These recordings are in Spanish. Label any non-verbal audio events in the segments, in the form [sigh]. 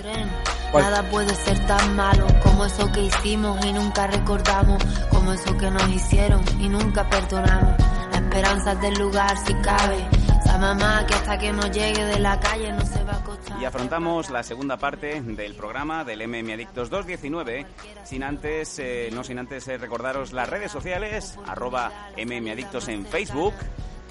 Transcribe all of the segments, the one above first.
tren. Nada puede ser tan malo como eso que hicimos y nunca recordamos, como eso que nos hicieron y nunca perdonamos. La esperanza es del lugar si cabe. Esa mamá que hasta que no llegue de la calle no se va a acostar. Y afrontamos la segunda parte del programa del MM Adictos 219, sin antes, eh, no sin antes eh, recordaros las redes sociales, arroba MM Adictos en Facebook,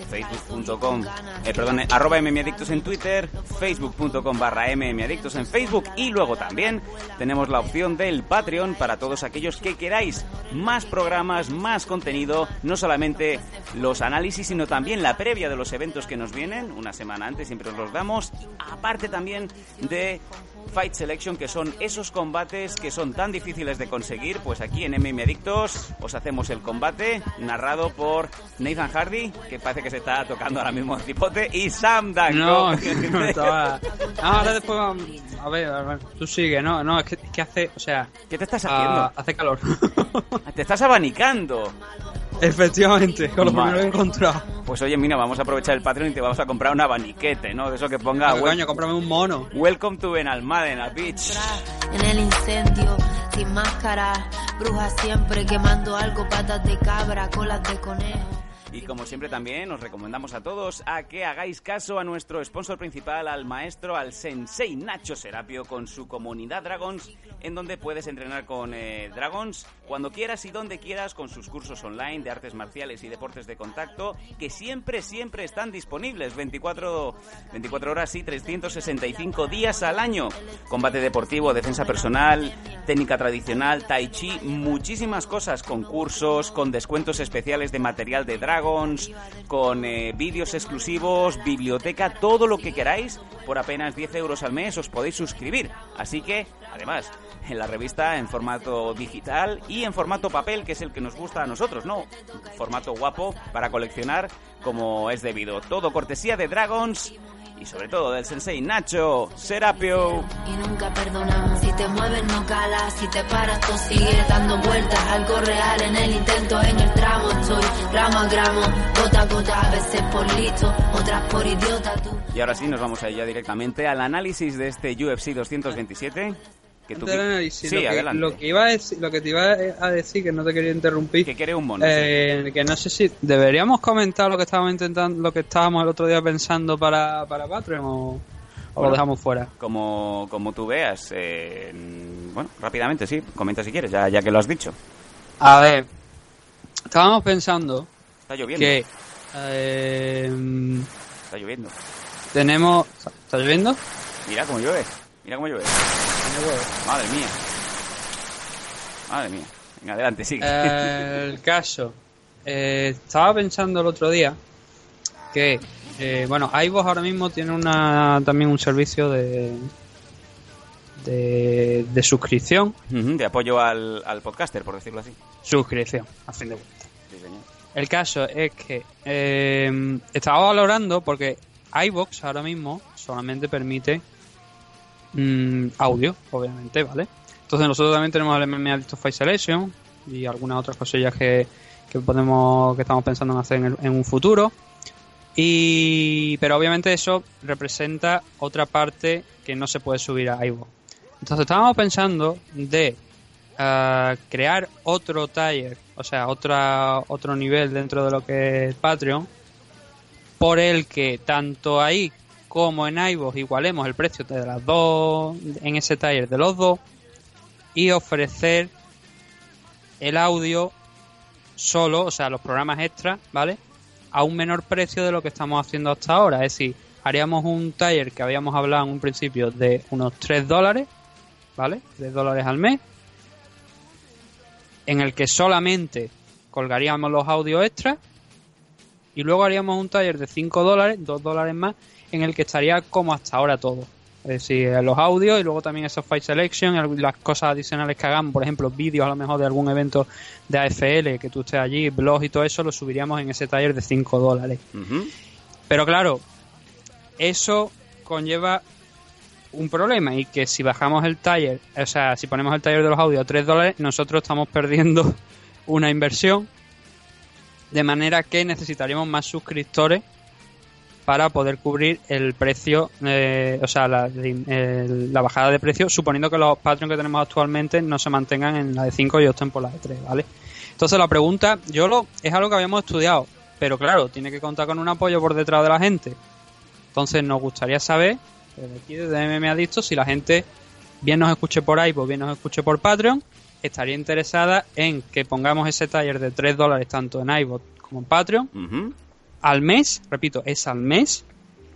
facebook.com, eh, perdón, eh, arroba mmadictos en Twitter, facebook.com barra mmadictos en Facebook y luego también tenemos la opción del Patreon para todos aquellos que queráis más programas, más contenido, no solamente los análisis, sino también la previa de los eventos que nos vienen, una semana antes siempre os los damos, aparte también de Fight Selection, que son esos combates que son tan difíciles de conseguir, pues aquí en MM Adictos os hacemos el combate narrado por Nathan Hardy, que parece que se está tocando ahora mismo el cipote, y Sam Danko. No, no estaba. No, ahora después vamos- A ver, a ver, tú sigue, no, no, es que, es que hace, o sea, ¿Qué te estás haciendo? ah, hace calor. Te estás abanicando. [laughs] Efectivamente, con lo Vale. primero que he encontrado. Pues oye, mira, vamos a aprovechar el Patreon y te vamos a comprar un abaniquete, ¿no? De eso que ponga Pero, coño, cómprame un mono. Welcome to Benalmádena Beach. En el incendio, sin máscara, brujas siempre quemando algo, patas de cabra, colas de conejo. Y como siempre también os recomendamos a todos a que hagáis caso a nuestro sponsor principal, al maestro, al sensei Nacho Serapio con su comunidad Dragons, en donde puedes entrenar con eh, Dragons cuando quieras y donde quieras con sus cursos online de artes marciales y deportes de contacto, que siempre, siempre están disponibles 24, 24 horas y 365 días al año. Combate deportivo, defensa personal, técnica tradicional, tai chi, muchísimas cosas, con cursos, con descuentos especiales de material de Dragons, con eh, vídeos exclusivos, biblioteca, todo lo que queráis, por apenas 10 euros al mes os podéis suscribir. Así que, además, en la revista en formato digital y en formato papel, que es el que nos gusta a nosotros, ¿no? Formato guapo para coleccionar como es debido. Todo cortesía de Dragons y sobre todo del sensei Nacho Serapio. Y nunca perdonamos. Si te mueves no calas, si te paras tú sigues dando vueltas. Algo real en el intento, en el tramo estoy. Gramo a gramo, gota a gota, a veces por listo, otras por idiota tú. Y ahora sí, nos vamos a ir ya directamente al análisis de este UFC 227. Que tú... Antes del análisis, Sí, lo, que, lo que iba a decir, lo que te iba a decir, que no te quería interrumpir, Que quiere un mono. eh, que no sé si deberíamos comentar lo que estábamos intentando, lo que estábamos el otro día pensando para, para Patreon o, lo dejamos fuera. Como, como tú veas. eh, bueno, rápidamente, sí. Comenta si quieres, ya, ya que lo has dicho. A ver, estábamos pensando Está lloviendo. que eh, Está lloviendo. tenemos... ¿Está lloviendo? Mira cómo llueve. Mira cómo llueve. Madre mía. Madre mía. Venga, adelante, sigue. Eh, el caso. eh, estaba pensando el otro día que, eh, bueno, iVoox ahora mismo tiene una, también un servicio de, de, de suscripción. De apoyo al, al podcaster, por decirlo así. Suscripción, a fin de cuentas. Sí. El caso es que eh, estaba valorando porque iVoox ahora mismo solamente permite mm, audio, obviamente, ¿vale? Entonces nosotros también tenemos el MMA Addict Face Selection y algunas otras cosillas que, que podemos que estamos pensando en hacer en, en un futuro. Y pero obviamente eso representa otra parte que no se puede subir a iVoox. Entonces estábamos pensando de ah, crear otro tier, o sea, otra, otro nivel dentro de lo que es Patreon, por el que tanto ahí como en iVoox igualemos el precio de las dos, en ese tier de los dos, y ofrecer el audio solo, o sea, los programas extra, ¿vale? A un menor precio de lo que estamos haciendo hasta ahora. Es decir, haríamos un tier que habíamos hablado en un principio de unos 3 dólares, ¿vale? 3 dólares al mes, en el que solamente colgaríamos los audios extras y luego haríamos un taller de 5 dólares, 2 dólares más, en el que estaría como hasta ahora todo. Es decir, los audios y luego también esos file selection las cosas adicionales que hagamos, por ejemplo, vídeos a lo mejor de algún evento de AFL, que tú estés allí, blogs y todo eso, lo subiríamos en ese taller de 5 dólares. Pero claro, eso conlleva un problema y que si bajamos el taller, o sea, si ponemos el taller de los audios a 3 dólares, nosotros estamos perdiendo [laughs] una inversión de manera que necesitaríamos más suscriptores para poder cubrir el precio, eh, o sea, la, bajada de precio, suponiendo que los Patreon que tenemos actualmente no se mantengan en la de 5 y opten por la de 3, ¿vale? Entonces la pregunta, yo lo, es algo que habíamos estudiado, pero claro, tiene que contar con un apoyo por detrás de la gente. Entonces nos gustaría saber desde aquí, desde MMA Adicto, si la gente bien nos escuche por ahí, pues bien nos escuche por Patreon, estaría interesada en que pongamos ese taller de 3 dólares tanto en iBot como en Patreon al mes, repito, es al mes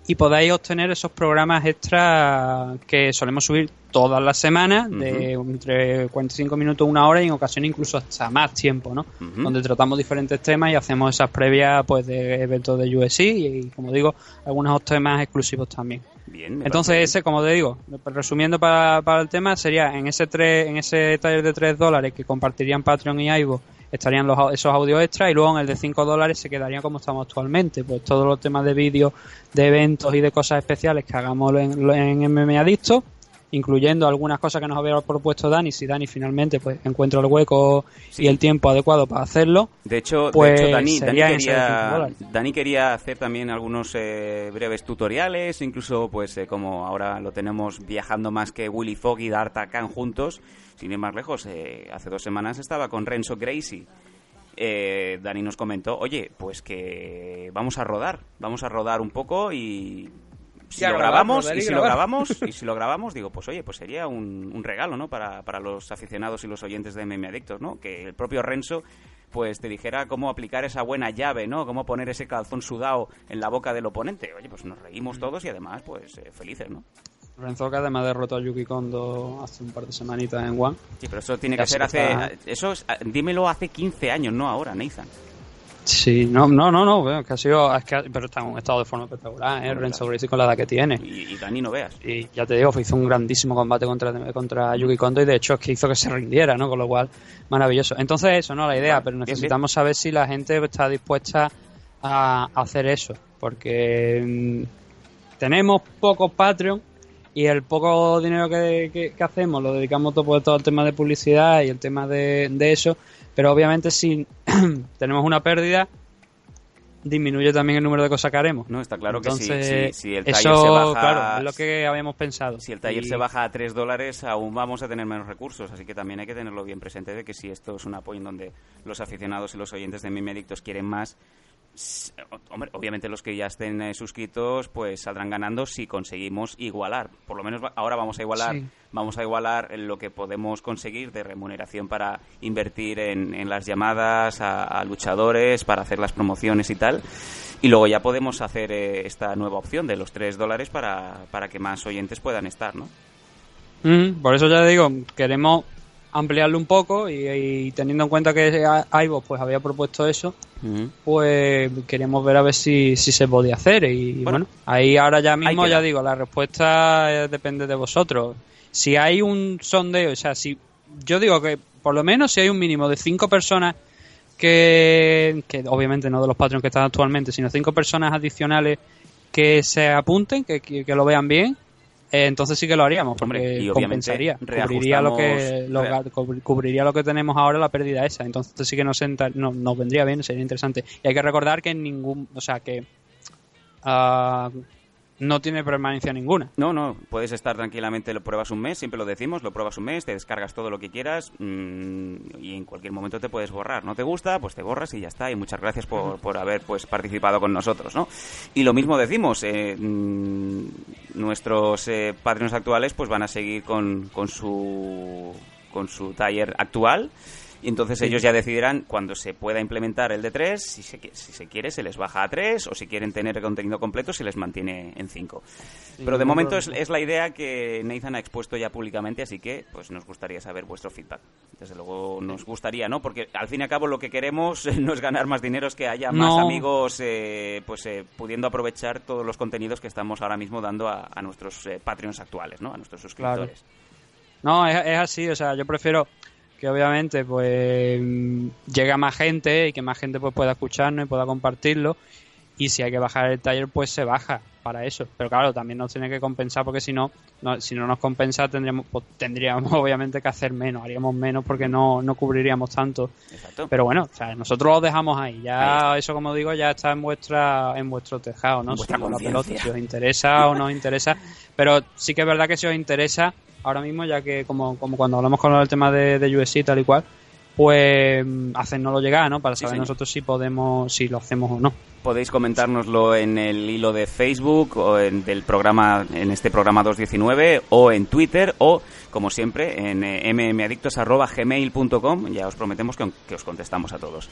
y podáis obtener esos programas extra que solemos subir todas las semanas, de entre 45 minutos, una hora y en ocasiones incluso hasta más tiempo, ¿no? Donde tratamos diferentes temas y hacemos esas previas pues de eventos de USC y, como digo, algunos temas exclusivos también. Entonces ese, como te digo, resumiendo para, para el tema, sería en ese tres, en ese taller de 3 dólares que compartirían Patreon y Ivo estarían los, esos audios extras y luego en el de 5 dólares se quedaría como estamos actualmente. Pues todos los temas de vídeo, de eventos y de cosas especiales que hagamos en, en MMA Adicto incluyendo algunas cosas que nos había propuesto Dani, si Dani finalmente pues encuentra el hueco y el tiempo adecuado para hacerlo. De hecho, pues Dani, quería, Dani, quería, hacer también algunos eh, breves tutoriales, incluso pues eh, como ahora lo tenemos viajando más que Willy Fogg y D'Artagnan juntos, sin ir más lejos, eh, hace dos semanas estaba con Renzo Gracie. Dani nos comentó, oye, pues que vamos a rodar, vamos a rodar un poco y si lo grabamos y, si lo grabamos y si lo grabamos digo pues oye pues sería un, regalo no para, para, los aficionados y los oyentes de MM Adictos no que el propio Renzo pues te dijera cómo aplicar esa buena llave no cómo poner ese calzón sudado en la boca del oponente. Oye pues nos reímos mm. todos y además pues eh, felices no Renzo que además derrotó a Yuki Kondo hace un par de semanitas en One. Sí, pero eso tiene que ser hace... Eso dímelo hace 15 años, no ahora, Nathan. Sí, no, no, no, no, es que ha sido, es que, pero está en un estado de forma espectacular, ¿eh? Renzo Gracie con la edad que tiene. Y, Dani no veas. Y ya te digo, hizo un grandísimo combate contra, contra Yuki Kondo y de hecho es que hizo que se rindiera, ¿no? Con lo cual, maravilloso. Entonces eso, ¿no? La idea, pero necesitamos saber si la gente está dispuesta a hacer eso, porque mm, tenemos pocos Patreon y el poco dinero que, que, hacemos lo dedicamos todo, todo el tema de publicidad y el tema de, de eso pero obviamente si [clears throat] tenemos una pérdida, disminuye también el número de cosas que haremos. No, está claro que si, si, el taller se baja... Claro, es lo que habíamos pensado. Si el taller se baja a 3 dólares, aún vamos a tener menos recursos, así que también hay que tenerlo bien presente de que si esto es un apoyo en donde los aficionados y los oyentes de Mimedictos quieren más, Hombre, obviamente los que ya estén eh, suscritos pues saldrán ganando si conseguimos igualar. Por lo menos ahora vamos a igualar, vamos a igualar lo que podemos conseguir de remuneración para invertir en, las llamadas a, luchadores, para hacer las promociones y tal. Y luego ya podemos hacer eh, esta nueva opción de los 3 dólares para, para que más oyentes puedan estar, ¿no? Mm, por eso ya digo, queremos ampliarlo un poco y, teniendo en cuenta que Ivo pues había propuesto eso, pues queríamos ver a ver si, si se podía hacer y bueno, ahí ahora ya mismo ya digo, la respuesta eh, depende de vosotros. Si hay un sondeo, o sea, si yo digo que por lo menos si hay un mínimo de cinco personas que, que obviamente no de los patrones que están actualmente, sino cinco personas adicionales que se apunten, que, que lo vean bien, eh, entonces sí que lo haríamos, porque y compensaría, cubriría lo, que, cubriría lo que tenemos ahora la pérdida esa, entonces sí que nos, nos vendría bien, sería interesante. Y hay que recordar que en ningún, o sea, que uh, no tiene permanencia ninguna. No, no, puedes estar tranquilamente, lo pruebas un mes, siempre lo decimos, lo pruebas un mes, te descargas todo lo que quieras mm, y en cualquier momento te puedes borrar. ¿No te gusta? Pues te borras y ya está. Y muchas gracias por, por haber pues participado con nosotros, ¿no? Y lo mismo decimos, eh, mm, nuestros eh, actuales pues van a seguir con, con su con su taller actual Y entonces ellos ya decidirán cuando se pueda implementar el de 3, si se, si se quiere se les baja a 3 o si quieren tener el contenido completo se les mantiene en 5. Pero de momento es, es, la idea que Nathan ha expuesto ya públicamente, así que pues nos gustaría saber vuestro feedback. Desde luego nos gustaría, ¿no? Porque al fin y al cabo lo que queremos [laughs] no es ganar más dinero, es que haya más amigos eh, pues eh, pudiendo aprovechar todos los contenidos que estamos ahora mismo dando a, nuestros eh, Patreons actuales, ¿no? A nuestros suscriptores. No, es, es así, o sea, yo prefiero que obviamente pues llega más gente y que más gente pues pueda escucharnos y pueda compartirlo. Y si hay que bajar el taller pues se baja para eso. Pero claro también nos tiene que compensar porque si no, si no nos compensa tendríamos pues, tendríamos [laughs] obviamente que hacer menos haríamos menos porque no, no cubriríamos tanto. Exacto. pero bueno o sea, nosotros lo dejamos ahí. Ya eso como digo ya está en vuestra en vuestro tejado no si, la pelota, si os interesa o no os interesa. Pero sí que es verdad que si os interesa ahora mismo, ya que como, como cuando hablamos con el tema de, de USC tal y cual, pues hacernoslo llegar, ¿no? Para saber nosotros si podemos, si lo hacemos o no. Podéis comentárnoslo en el hilo de Facebook o en del programa, en este programa 219 o en Twitter o, como siempre, en eh, mmadictos.gmail.com. Ya os prometemos que, que, os contestamos a todos.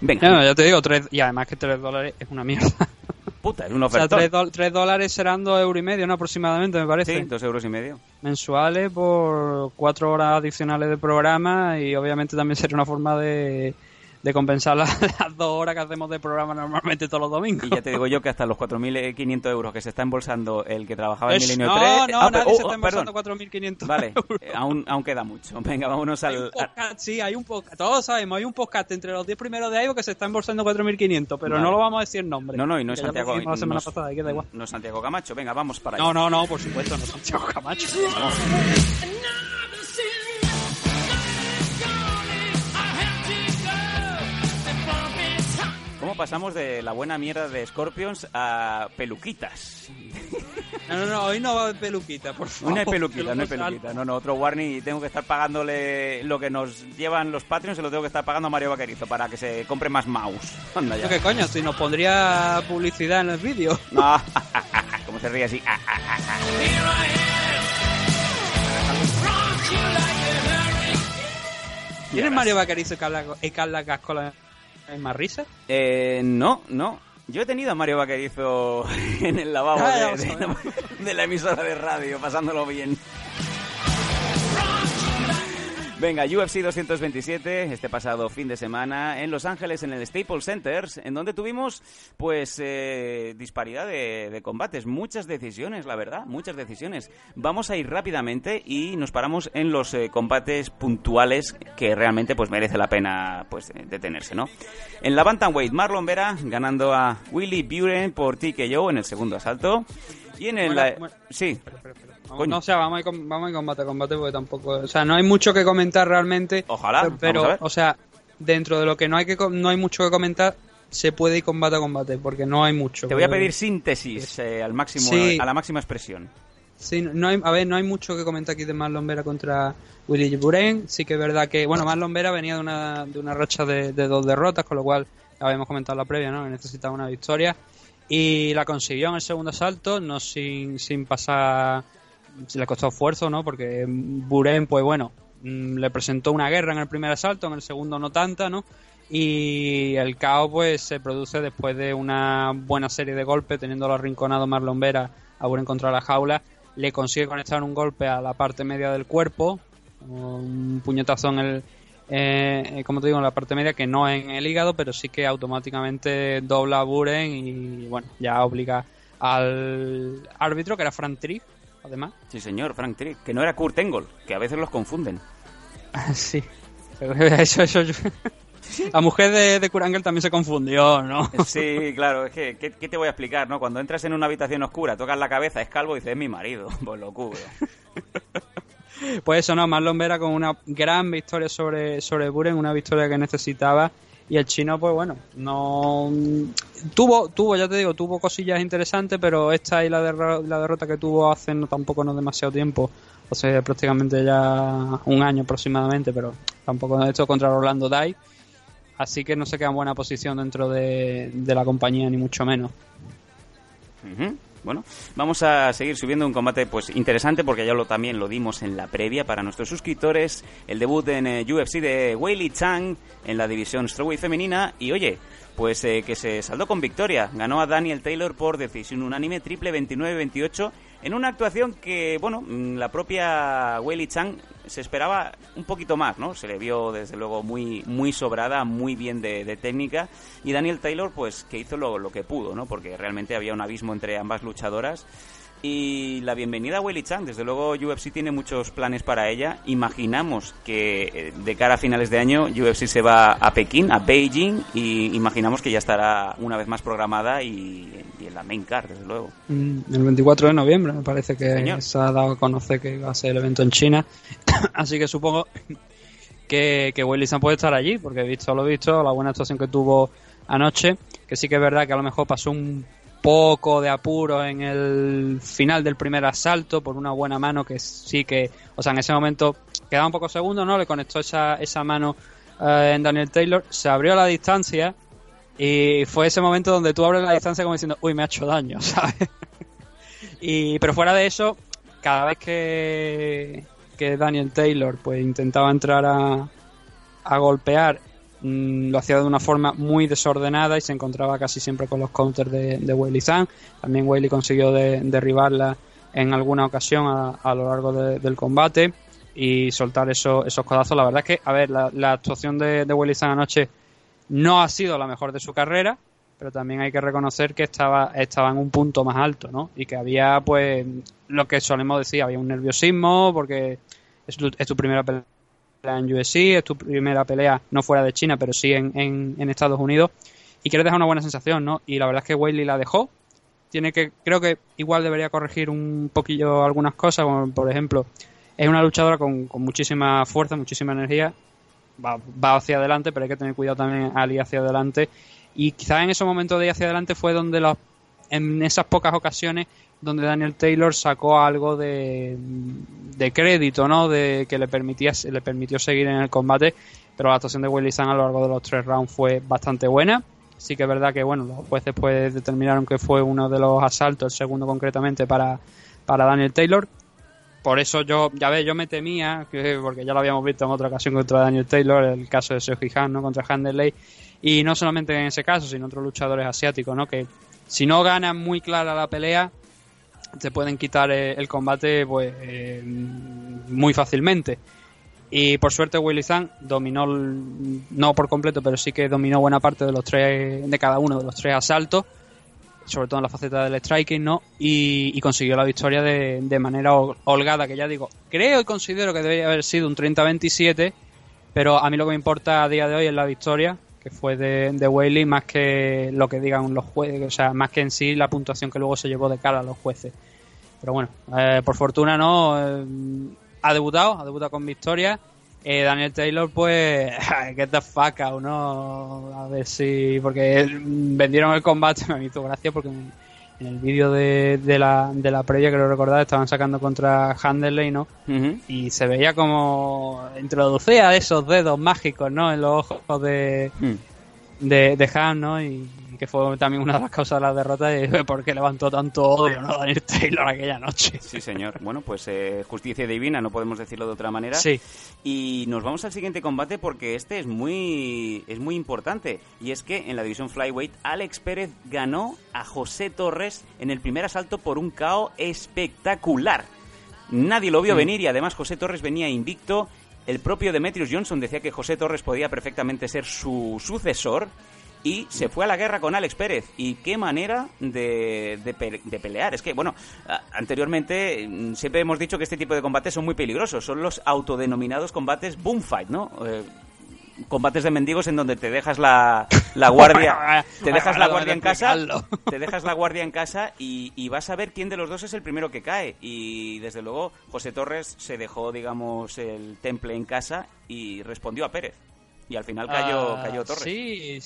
Venga. ya te digo, tres, y además que 3 dólares es una mierda. [laughs] Puta, es un ofertón. O sea, 3, dólares serán 2 euros y medio, ¿no? Aproximadamente, me parece. Sí, 2 euros y medio. Mensuales por 4 horas adicionales de programa y obviamente también [laughs] sería una forma de de compensar [laughs] las, dos horas que hacemos de programa normalmente todos los domingos. Y ya te digo yo que hasta los 4.500 euros que se está embolsando el que trabajaba en Milenio no, 3... No, no, ah, nadie se está oh, embolsando 4.500 Vale, [laughs] eh, aún, aún queda mucho. Venga, vámonos al... sí, hay un podcast, todos sabemos, hay un podcast entre los 10 primeros de Ivo que se está embolsando 4.500, pero no lo vamos a decir nombre. No, no, y no es Santiago... la semana pasada, da igual. No es Santiago Camacho, venga, vamos para allá. No, no, no, por supuesto, no es Santiago Camacho. Pasamos de la buena mierda de Scorpions a peluquitas? No, no, no, hoy no va haber peluquita, por favor. No hay peluquita, no hay peluquita. No, no, otro warning y tengo que estar pagándole lo que nos llevan los Patreons, se lo tengo que estar pagando a Mario Vaquerizo para que se compre más mouse. [laughs] Anda ya. ¿Qué coño? Si nos pondría publicidad en el vídeo. No, [laughs] como se ríe así. ¿Quién es Mario Vaquerizo y Carla Cascola ¿Hay más risa? Eh, no, no. Yo he tenido a Mario Vaquerizo [laughs] en el lavabo ah, de la emisora de radio, pasándolo bien. Venga, UFC 227, este pasado fin de semana en Los Ángeles, en el Staples Center, en donde tuvimos, pues, eh, disparidad de, combates, muchas decisiones, la verdad, muchas decisiones. Vamos a ir rápidamente y nos paramos en los eh, combates puntuales que realmente, pues, merece la pena, pues, detenerse, ¿no? En la Bantamweight, Marlon Vera ganando a Willy Buren por TKO en el segundo asalto. Y en el... Sí. No, o sea, vamos a, ir, vamos a combate a combate porque tampoco. O sea, no hay mucho que comentar realmente. Ojalá. Pero, o sea, dentro de lo que no hay que no hay mucho que comentar, se puede ir combate a combate porque no hay mucho. Te voy a pedir síntesis eh, al máximo, a la máxima expresión. Sí, no hay, a ver, no hay mucho que comentar aquí de Marlon Vera contra Willy Buren. Sí que es verdad que, bueno, Marlon Vera venía de una, de una racha de, dos derrotas, con lo cual, habíamos comentado la previa, ¿no? necesitaba una victoria. Y la consiguió en el segundo asalto, no sin, sin pasar se le costó esfuerzo, ¿no? Porque Buren, pues bueno, mm, le presentó una guerra en el primer asalto, en el segundo no tanta, ¿no? Y el caos pues se produce después de una buena serie de golpes, teniendo arrinconado Marlon Vera a Buren contra la jaula, le consigue conectar un golpe a la parte media del cuerpo, un puñetazo en el, eh, como te digo, en la parte media, que no en el hígado, pero sí que automáticamente dobla a Buren y bueno, ya obliga al árbitro, que era Frank Triff, además. Sí, señor, Frank que no era Kurt Engel, que a veces los confunden. [laughs] sí, eso, eso. La [laughs] mujer de, de Kurt Engel también se confundió, ¿no? Sí, claro, es que, ¿qué, te voy a explicar, no? Cuando entras en una habitación oscura, tocas la cabeza, es calvo y dices, es mi marido, [laughs] pues lo cubre. Pues eso, no, Marlon Vera con una gran victoria sobre, sobre Buren, una victoria que necesitaba y el chino, pues bueno, no tuvo, tuvo, ya te digo, tuvo cosillas interesantes, pero esta y la, la derrota que tuvo hace no tampoco no demasiado tiempo, o sea, prácticamente ya un año aproximadamente, pero tampoco esto contra Orlando Dai. Así que no se queda en buena posición dentro de, la compañía, ni mucho menos. Bueno, vamos a seguir subiendo un combate pues interesante porque ya lo también lo dimos en la previa para nuestros suscriptores, el debut en eh, UFC de Weili Chang en la división strawweight femenina. Y oye, pues eh, que se saldó con victoria, ganó a Daniel Taylor por decisión unánime triple 29-28 en una actuación que, bueno, mm, la propia Weili Chang se esperaba un poquito más, ¿no? Se le vio desde luego muy, muy sobrada, muy bien de, técnica. Y Daniel Taylor, pues que hizo lo, lo que pudo, ¿no? Porque realmente había un abismo entre ambas luchadoras y la bienvenida a Willy Chan. Desde luego UFC tiene muchos planes para ella. Imaginamos que eh, de cara a finales de año UFC se va a Pekín, a Beijing, y imaginamos que ya estará una vez más programada y, en la main card, desde luego. Mm, el 24 de noviembre me parece que se ha dado a conocer que va a ser el evento en China. [coughs] Así que supongo que, que Willy Chan puede estar allí, porque he visto lo visto, la buena actuación que tuvo anoche, que sí que es verdad que a lo mejor pasó un poco de apuro en el final del primer asalto por una buena mano que sí que, o sea, en ese momento quedaba un poco segundo, ¿no? Le conectó esa, esa mano eh, en Daniel Taylor, se abrió la distancia y fue ese momento donde tú abres la distancia como diciendo, uy, me ha hecho daño, [laughs] ¿sabes? y, pero fuera de eso, cada vez que, que Daniel Taylor pues intentaba entrar a, a golpear Mm, lo hacía de una forma muy desordenada y se encontraba casi siempre con los counters de, de Weili Zhang. También Weili consiguió derribarla en alguna ocasión a, lo largo del combate y soltar esos codazos. La verdad es que, a ver, la, actuación de, de Weili Zhang anoche no ha sido la mejor de su carrera, pero también hay que reconocer que estaba, estaba en un punto más alto, ¿no? Y que había, pues, lo que solemos decir, había un nerviosismo porque es es tu primera pelea en USC, es tu primera pelea no fuera de China, pero sí en, en, Estados Unidos, y quieres dejar una buena sensación, ¿no? Y la verdad es que Weili la dejó. Tiene que, creo que igual debería corregir un poquillo algunas cosas, como por ejemplo, es una luchadora con, con muchísima fuerza, muchísima energía, va, va, hacia adelante, pero hay que tener cuidado también al ir hacia adelante. Y quizás en ese momento de ir hacia adelante fue donde los, en esas pocas ocasiones donde Daniel Taylor sacó algo de, de crédito, ¿no? De que le permitía le permitió seguir en el combate, pero la actuación de Willy San a lo largo de los tres rounds fue bastante buena. Sí que es verdad que bueno, los jueces pues determinaron que fue uno de los asaltos, el segundo concretamente para, para Daniel Taylor. Por eso yo, ya ves, yo me temía, porque ya lo habíamos visto en otra ocasión contra Daniel Taylor, el caso de Seoji Han, ¿no? Contra Handerley. Y no solamente en ese caso, sino otros luchadores asiáticos, ¿no? Que si no ganan muy clara la pelea, te pueden quitar eh, el combate pues eh, muy fácilmente. Y por suerte Willy Zhang dominó, no por completo, pero sí que dominó buena parte de los tres, de cada uno de los tres asaltos, sobre todo en la faceta del striking, ¿no? Y, consiguió la victoria de, de, manera holgada, que ya digo, creo y considero que debería haber sido un 30-27, pero a mí lo que me importa a día de hoy es la victoria, que fue de, de más que lo que digan los jueces, o sea, más que en sí la puntuación que luego se llevó de cara a los jueces. Pero bueno, eh, por fortuna no, eh, ha debutado, ha debutado con victoria. Eh, Daniel Taylor, pues, que te faca o no, a ver si, porque vendieron el combate, [laughs] me hizo gracia porque en el vídeo de, de, la, de la previa, que lo recordad, estaban sacando contra Handerley, ¿no? Y se veía como introducía esos dedos mágicos, ¿no? En los ojos de, mm. de, de Han, ¿no? Y, que fue también una de las causas de la derrota y [laughs] porque levantó tanto odio, ¿no? Daniel Taylor aquella noche. Sí, señor. Bueno, pues eh, justicia divina, no podemos decirlo de otra manera. Sí. Y nos vamos al siguiente combate porque este es muy, es muy importante. Y es que en la división Flyweight, Alex Pérez ganó a José Torres en el primer asalto por un KO espectacular. Nadie lo vio venir y además José Torres venía invicto. El propio Demetrius Johnson decía que José Torres podía perfectamente ser su sucesor y se fue a la guerra con Alex Pérez. Y qué manera de, de, pelear. Es que, bueno, anteriormente mm, siempre hemos dicho que este tipo de combates son muy peligrosos. Son los autodenominados combates boom fight, ¿no? Eh, combates de mendigos en donde te dejas la, la guardia [laughs] te dejas la guardia en casa te dejas la guardia en casa y, y, vas a ver quién de los dos es el primero que cae y desde luego José Torres se dejó digamos el temple en casa y respondió a Pérez y al final cayó, ah, cayó Torres. Sí,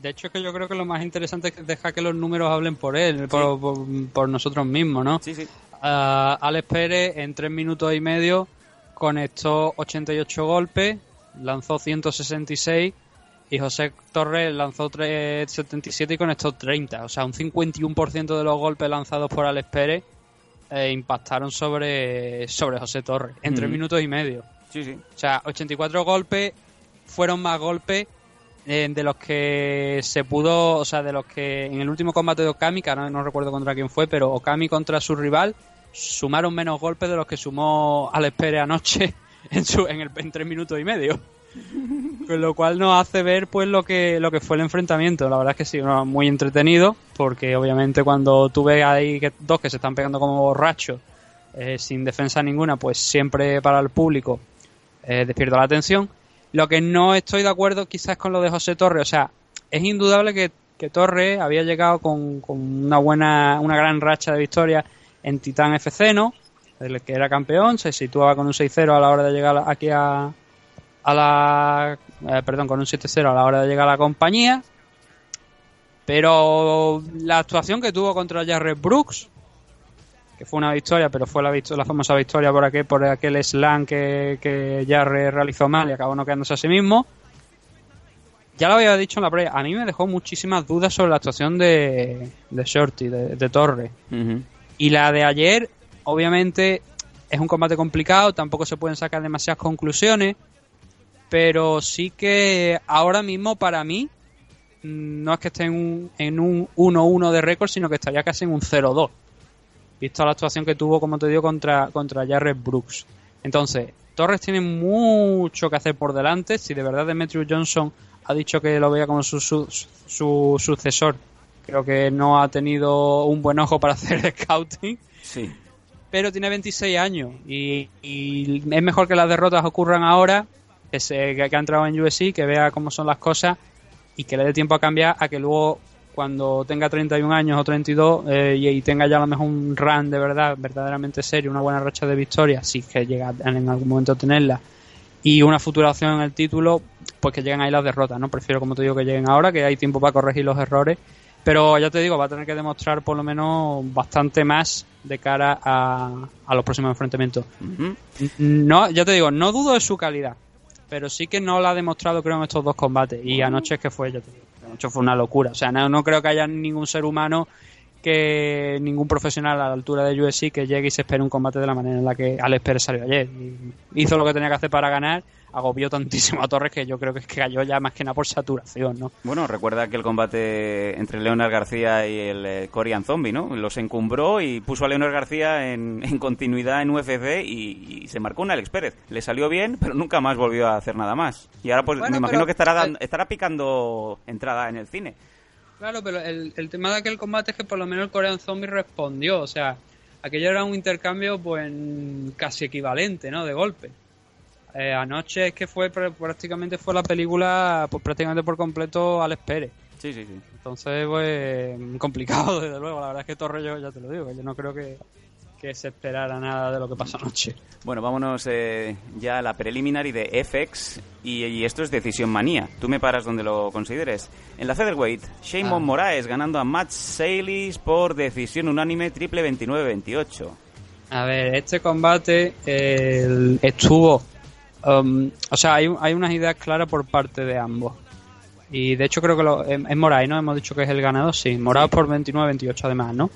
de hecho es que yo creo que lo más interesante es que deja que los números hablen por él, por, nosotros mismos, ¿no? Sí, sí. Uh, Alex Pérez en tres minutos y medio conectó 88 golpes, lanzó 166 y José Torres lanzó 77 y conectó 30. O sea, un 51% de los golpes lanzados por Alex Pérez eh, impactaron sobre, sobre José Torres en 3 minutos y medio. Sí, sí. O sea, 84 golpes fueron más golpes eh, de los que se pudo, o sea, de los que en el último combate de Okami, que no recuerdo contra quién fue, pero Okami contra su rival sumaron menos golpes de los que sumó Alex Pérez anoche [laughs] en, su, en, el, en tres minutos y medio. [laughs] Con lo cual nos hace ver pues lo que, lo que fue el enfrentamiento. La verdad es que sí, muy entretenido, porque obviamente cuando tú ves ahí que, dos que se están pegando como borrachos, eh, sin defensa ninguna, pues siempre para el público eh, despierta la atención. Lo que no estoy de acuerdo quizás con lo de José Torre, o sea, es indudable que, que Torre había llegado con, con, una buena, una gran racha de victorias en Titán FC, ¿no? Que era campeón, se situaba con un 6-0 a la hora de llegar aquí a, a la. Eh, perdón, con un 7-0 a la hora de llegar a la compañía. Pero la actuación que tuvo contra Jarrett Brooks, que fue una victoria, pero fue la, la famosa victoria por aquel, por aquel slam que, que Jarrett realizó mal y acabó no quedándose a sí mismo. Ya lo había dicho en la previa, a mí me dejó muchísimas dudas sobre la actuación de, de Shorty, de, Torre. Y la de ayer, obviamente, es un combate complicado, tampoco se pueden sacar demasiadas conclusiones pero sí que ahora mismo para mí mm, no es que esté en un 1-1 de récord, sino que estaría casi en un 0-2. Visto la actuación que tuvo, como te digo, contra, contra Jarrett Brooks. Entonces, Torres tiene mucho que hacer por delante. Si de verdad Demetrius Johnson ha dicho que lo veía como su, su, sucesor, creo que no ha tenido un buen ojo para [laughs] hacer scouting. Sí. Pero tiene 26 años y, y es mejor que las derrotas ocurran ahora ese que, ha entrado en USC, que vea cómo son las cosas y que le dé tiempo a cambiar a que luego cuando tenga 31 años o 32 eh, y, tenga ya a lo mejor un run de verdad, verdaderamente serio, una buena racha de victoria, si que llega en algún momento a tenerla, y una futura opción en el título, pues que lleguen ahí las derrotas, ¿no? Prefiero, como te digo, que lleguen ahora, que hay tiempo para corregir los errores, pero ya te digo, va a tener que demostrar por lo menos bastante más de cara a, a los próximos enfrentamientos. No, ya te digo, no dudo de su calidad, pero sí que no lo ha demostrado creo en estos dos combates y anoche es que fue yo anoche fue una locura. O sea no, creo que haya ningún ser humano que ningún profesional a la altura de USC que llegue y se espere un combate de la manera en la que Alex Pérez salió ayer. Hizo lo que tenía que hacer para ganar agobió tantísimo a Torres que yo creo que es que cayó ya más que nada por saturación, ¿no? Bueno, recuerda que el combate entre Leonard García y el eh, Korean Zombie, ¿no? Los encumbró y puso a Leonard García en, continuidad en UFC y, se marcó un Alex Pérez. Le salió bien, pero nunca más volvió a hacer nada más. Y ahora pues me imagino que estará, estará picando entrada en el cine. Claro, pero el, el tema de aquel combate es que por lo menos el Korean Zombie respondió, o sea, aquello era un intercambio pues casi equivalente, ¿no? De golpe. Eh, anoche es que fue prácticamente fue la película pues prácticamente por completo Alex Pérez. Sí, sí, sí. Entonces, pues, complicado, [laughs] desde luego. La verdad es que Torre, yo ya te lo digo, yo no creo que, se esperara nada de lo que pasó anoche. Bueno, vámonos eh, ya a la preliminary de FX y, esto es Decisión Manía. Tú me paras donde lo consideres. En la featherweight, Shane ah. Moraes ganando a Matt Salis por decisión unánime triple 29-28. A ver, este combate estuvo Um, o sea, hay, hay unas ideas claras por parte de ambos. Y de hecho creo que lo, es, Moray, ¿no? Hemos dicho que es el ganador, sí. Moray por 29-28 además, ¿no?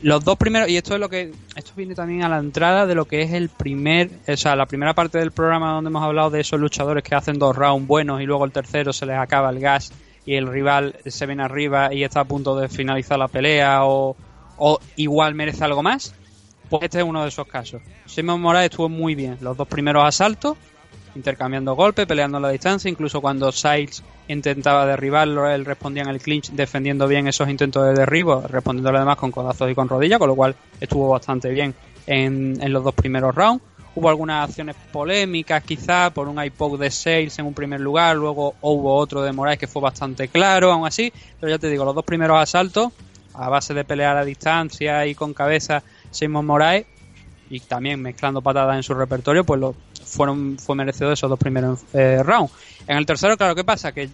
Los dos primeros, y esto es lo que, esto viene también a la entrada de lo que es el primer, o sea, la primera parte del programa donde hemos hablado de esos luchadores que hacen dos rounds buenos y luego el tercero se les acaba el gas y el rival se viene arriba y está a punto de finalizar la pelea o, o igual merece algo más. Pues este es uno de esos casos. Simon Morales estuvo muy bien. Los dos primeros asaltos, intercambiando golpes, peleando a la distancia. Incluso cuando Siles intentaba derribarlo, él respondía en el clinch defendiendo bien esos intentos de derribo, respondiéndole además con codazos y con rodillas, con lo cual estuvo bastante bien en, los dos primeros rounds. Hubo algunas acciones polémicas, quizá, por un iPod de Sales en un primer lugar, luego hubo otro de Morales que fue bastante claro, aún así, pero ya te digo, los dos primeros asaltos, a base de pelear a distancia y con cabeza, Simon Moraes y también mezclando patadas en su repertorio, pues lo, fueron fue merecido de esos dos primeros eh, rounds. En el tercero, claro, ¿qué pasa? Que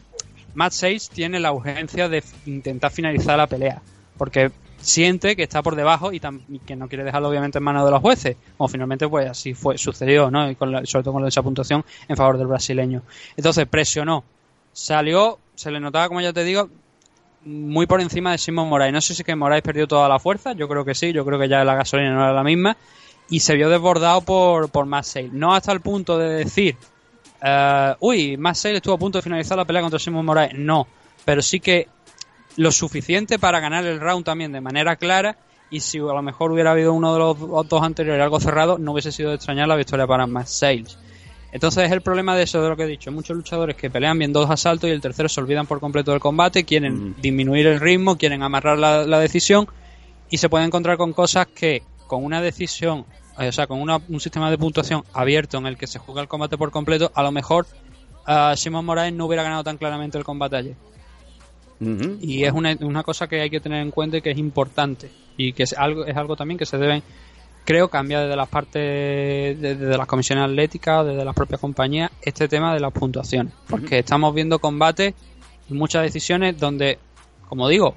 Matt Sage tiene la urgencia de intentar finalizar la pelea, porque siente que está por debajo y, que no quiere dejarlo obviamente en manos de los jueces, como finalmente pues así fue sucedió, ¿no? Y con sobre todo con esa puntuación en favor del brasileño. Entonces presionó salió, se le notaba, como ya te digo, muy por encima de Simon Moraes. No sé si es que Moraes perdió toda la fuerza, yo creo que sí, yo creo que ya la gasolina no era la misma. Y se vio desbordado por, por Matt No hasta el punto de decir, uh, uy, Matt estuvo a punto de finalizar la pelea contra Simon Moraes. No, pero sí que lo suficiente para ganar el round también de manera clara. Y si a lo mejor hubiera habido uno de los dos anteriores algo cerrado, no hubiese sido de extrañar la victoria para Sales. Entonces es el problema de eso, de lo que he dicho. Muchos luchadores que pelean bien dos asaltos y el tercero se olvidan por completo del combate, quieren mm. disminuir el ritmo, quieren amarrar la, decisión y se pueden encontrar con cosas que con una decisión, eh, o sea, con un sistema de puntuación abierto en el que se juega el combate por completo, a lo mejor uh, Simon Moraes no hubiera ganado tan claramente el combate ayer. Y es una, una cosa que hay que tener en cuenta y que es importante y que es algo, es algo también que se deben creo cambia desde las partes, desde las comisiones atléticas, desde las propias compañías, este tema de las puntuaciones. Porque estamos viendo combates y muchas decisiones donde, como digo,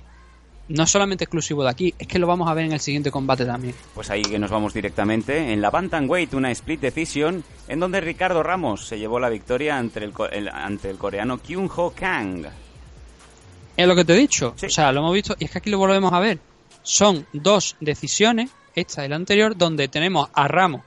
no es solamente exclusivo de aquí, es que lo vamos a ver en el siguiente combate también. Pues ahí que nos vamos directamente. En la Bantamweight, una split decision, en donde Ricardo Ramos se llevó la victoria ante el, ante el coreano Kyung Ho Kang. Es lo que te he dicho. O sea, lo hemos visto y es que aquí lo volvemos a ver. Son dos decisiones esta y la anterior, donde tenemos a Ramos.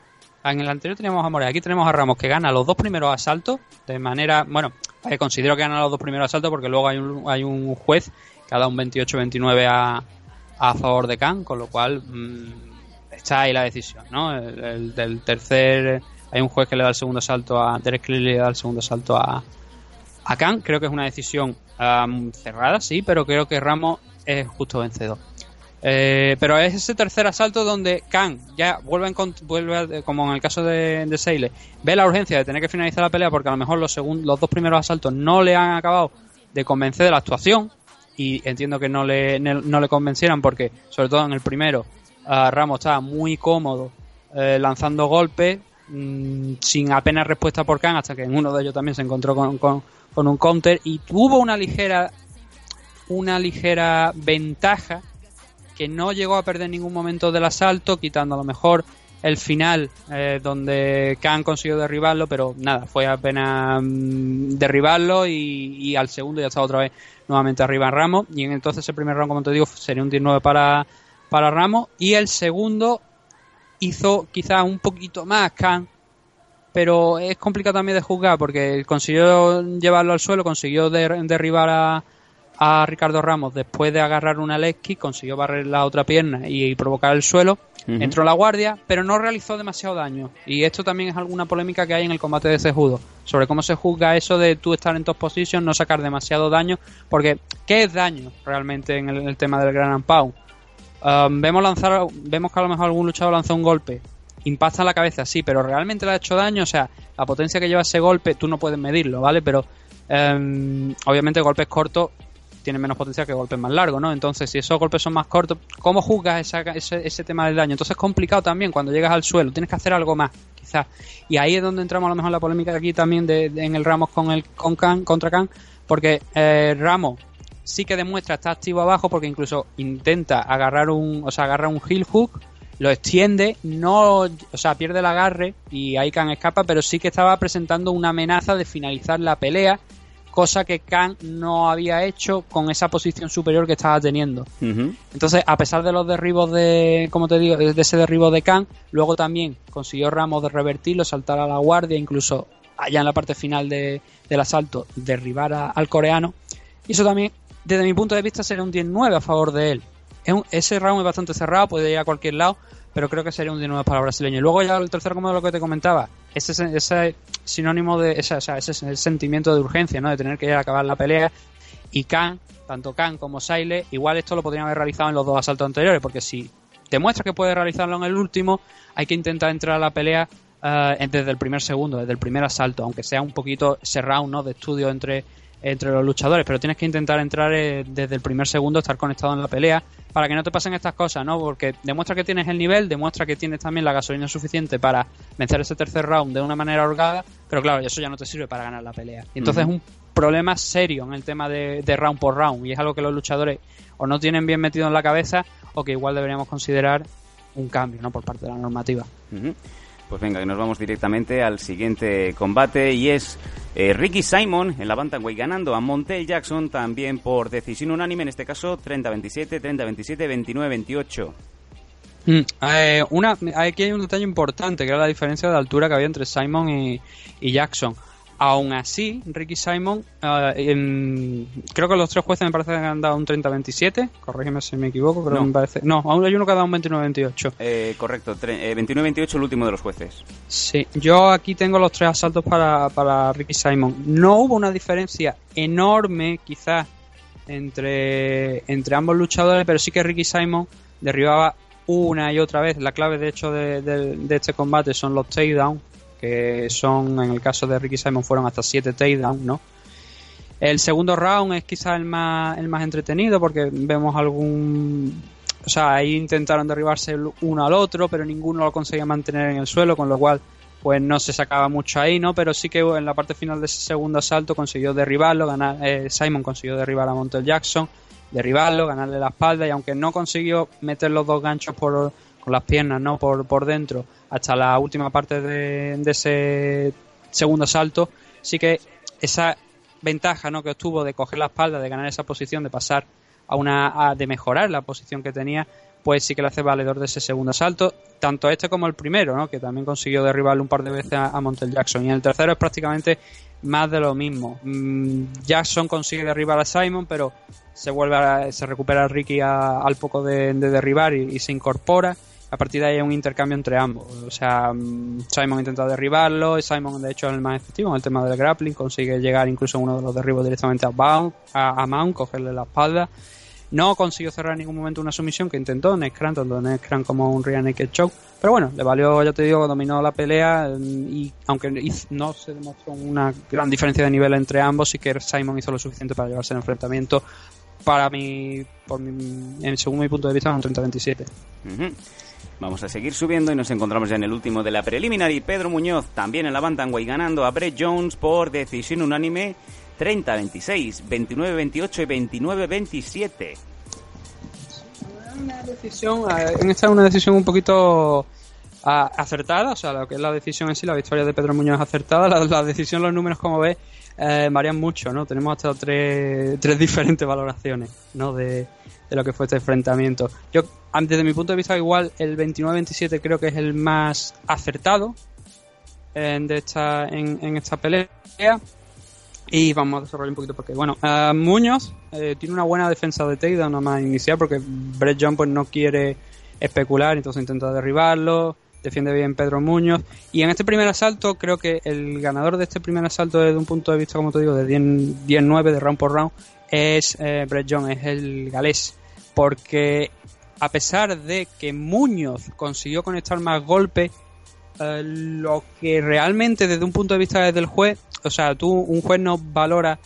En el anterior teníamos a Morales, aquí tenemos a Ramos que gana los dos primeros asaltos de manera, bueno, considero que gana los dos primeros asaltos porque luego hay un, hay un juez que ha dado un 28-29 a, a favor de Khan, con lo cual mm, está ahí la decisión, ¿no? El, del tercer, hay un juez que le da el segundo asalto a Derek Cleary le da el segundo asalto a, a Khan, creo que es una decisión cerrada, sí, pero creo que Ramos es justo vencedor. Eh, pero es ese tercer asalto donde Khan ya vuelve, vuelve como en el caso de, de Seile, ve la urgencia de tener que finalizar la pelea porque a lo mejor los, los dos primeros asaltos no le han acabado de convencer de la actuación y entiendo que no le, no le convencieran porque, sobre todo en el primero, Ramos estaba muy cómodo eh, lanzando golpes mm, sin apenas respuesta por Khan hasta que en uno de ellos también se encontró con, con, con un counter y tuvo una ligera una ligera ventaja que no llegó a perder ningún momento del asalto, quitando a lo mejor el final eh, donde Khan consiguió derribarlo, pero nada, fue apenas mm, derribarlo y, al segundo ya estaba otra vez nuevamente arriba en Ramos. Y entonces el primer round, como te digo, sería un 19 para, para Ramos. Y el segundo hizo quizás un poquito más Khan, pero es complicado también de juzgar porque consiguió llevarlo al suelo, consiguió derribar a a Ricardo Ramos después de agarrar una Lesky, consiguió barrer la otra pierna y, provocar el suelo. Entró la guardia, pero no realizó demasiado daño. Y esto también es alguna polémica que hay en el combate de Cejudo. Sobre cómo se juzga eso de tú estar en top position, no sacar demasiado daño. Porque, ¿qué es daño realmente en el, tema del Gran Pound? Um, vemos, lanzar, vemos que a lo mejor algún luchador lanzó un golpe. Impacta en la cabeza, sí, pero realmente le ha hecho daño. O sea, la potencia que lleva ese golpe, tú no puedes medirlo, ¿vale? Pero um, obviamente golpes cortos tiene menos potencia que golpes más largos, ¿no? Entonces, si esos golpes son más cortos, ¿cómo juzgas ese, ese, tema del daño? Entonces es complicado también cuando llegas al suelo, tienes que hacer algo más, quizás. Y ahí es donde entramos a lo mejor la polémica aquí también de, en el Ramos con el con contra Khan, porque eh, Ramos sí que demuestra estar activo abajo porque incluso intenta agarrar un, o sea, agarra un heel hook, lo extiende, no, o sea, pierde el agarre y ahí Khan escapa, pero sí que estaba presentando una amenaza de finalizar la pelea cosa que Khan no había hecho con esa posición superior que estaba teniendo. Entonces, a pesar de los derribos de, como te digo, de ese derribo de Khan, luego también consiguió Ramos de revertirlo, saltar a la guardia, incluso allá en la parte final del asalto, derribar al coreano. Y eso también, desde mi punto de vista, sería un 10-9 a favor de él. ese round es bastante cerrado, puede ir a cualquier lado, pero creo que sería un 19 para brasileño. Y luego ya el tercer como lo que te comentaba, ese, ese sinónimo de ese, ese sentimiento de urgencia, ¿no? De tener que acabar la pelea. Y Khan, tanto Khan como Saile, igual esto lo podrían haber realizado en los dos asaltos anteriores, porque si demuestra que puede realizarlo en el último, hay que intentar entrar a la pelea eh, desde el primer segundo, desde el primer asalto, aunque sea un poquito ese round, ¿no? De estudio entre entre los luchadores, pero tienes que intentar entrar eh, desde el primer segundo, estar conectado en la pelea, para que no te pasen estas cosas, ¿no? Porque demuestra que tienes el nivel, demuestra que tienes también la gasolina suficiente para vencer ese tercer round de una manera holgada, pero claro, eso ya no te sirve para ganar la pelea. Y entonces es un problema serio en el tema de, round por round, y es algo que los luchadores o no tienen bien metido en la cabeza, o que igual deberíamos considerar un cambio, ¿no? Por parte de la normativa. Pues venga, que nos vamos directamente al siguiente combate y es Eh, Ricky Simon en la Bantamweight ganando a Montel Jackson también por decisión unánime, en este caso 30-27, 30-27, 29-28. Eh, una, aquí hay un detalle importante, que era la diferencia de altura que había entre Simon y, Jackson. Aún así, Ricky Simon, eh, creo que los tres jueces me parece que han dado un 30-27, corrígeme si me equivoco, pero no. me parece... No, aún hay uno que ha dado un 29-28. Eh, correcto, 29-28 el último de los jueces. Sí, yo aquí tengo los tres asaltos para, para Ricky Simon. No hubo una diferencia enorme, quizás, entre, entre ambos luchadores, pero sí que Ricky Simon derribaba una y otra vez. La clave, de hecho, de, este combate son los takedowns, que son, en el caso de Ricky Simon, fueron hasta 7 takedowns, ¿no? El segundo round es quizás el más, el más entretenido porque vemos algún... O sea, ahí intentaron derribarse uno al otro, pero ninguno lo conseguía mantener en el suelo, con lo cual pues no se sacaba mucho ahí, ¿no? Pero sí que en la parte final de ese segundo asalto consiguió derribarlo, ganar, eh, Simon consiguió derribar a Montel Jackson derribarlo, ganarle la espalda y aunque no consiguió meter los dos ganchos por, con las piernas, ¿no? Por, por dentro hasta la última parte de, ese segundo salto, sí que esa ventaja, ¿no? Que obtuvo de coger la espalda, de ganar esa posición, de pasar a una, de mejorar la posición que tenía, pues sí que le hace valedor de ese segundo salto, tanto este como el primero, ¿no? Que también consiguió derribarle un par de veces a, a Montel Jackson. Y el tercero es prácticamente más de lo mismo. Mm, Jackson consigue derribar a Simon, pero se vuelve a, se recupera Ricky al poco de, derribar y, se incorpora. A partir de ahí hay un intercambio entre ambos. O sea, mm, Simon intenta derribarlo, y Simon de hecho es el más efectivo en el tema del grappling, consigue llegar incluso uno de los derribos directamente a, Mount, a, Mount, cogerle la espalda. No consiguió cerrar en ningún momento una sumisión que intentó Neskran, tanto Neskran como un Rear Naked Choke. Pero bueno, le valió, ya te digo, dominó la pelea mm, y aunque no se demostró una gran diferencia de nivel entre ambos, sí que Simon hizo lo suficiente para llevarse el enfrentamiento. Para mí, por mi, según mi punto de vista, un 30-27. Vamos a seguir subiendo y nos encontramos ya en el último de la preliminary. Pedro Muñoz también en la Bantamweight ganando a Brett Jones por decisión unánime 30-26, 29-28 y 29-27 una decisión, en esta es una decisión un poquito acertada, o sea, lo que es la decisión en sí, la victoria de Pedro Muñoz acertada, la, decisión, los números, como ves, eh, varían mucho, ¿no? Tenemos hasta tres, tres diferentes valoraciones, ¿no? De, lo que fue este enfrentamiento. Yo, desde mi punto de vista, igual el 29-27 creo que es el más acertado en, de esta, en, en esta pelea. Y vamos a desarrollar un poquito porque, bueno, uh, Muñoz eh, tiene una buena defensa de takedown nada más iniciar porque Brett John pues, no quiere especular, entonces intenta derribarlo, defiende bien Pedro Muñoz. Y en este primer asalto, creo que el ganador de este primer asalto desde un punto de vista, como te digo, de 10-9, de round por round, es eh, Brett John, es el galés. Porque a pesar de que Muñoz consiguió conectar más golpes, eh, lo que realmente desde un punto de vista del juez, o sea, tú, un juez no valora,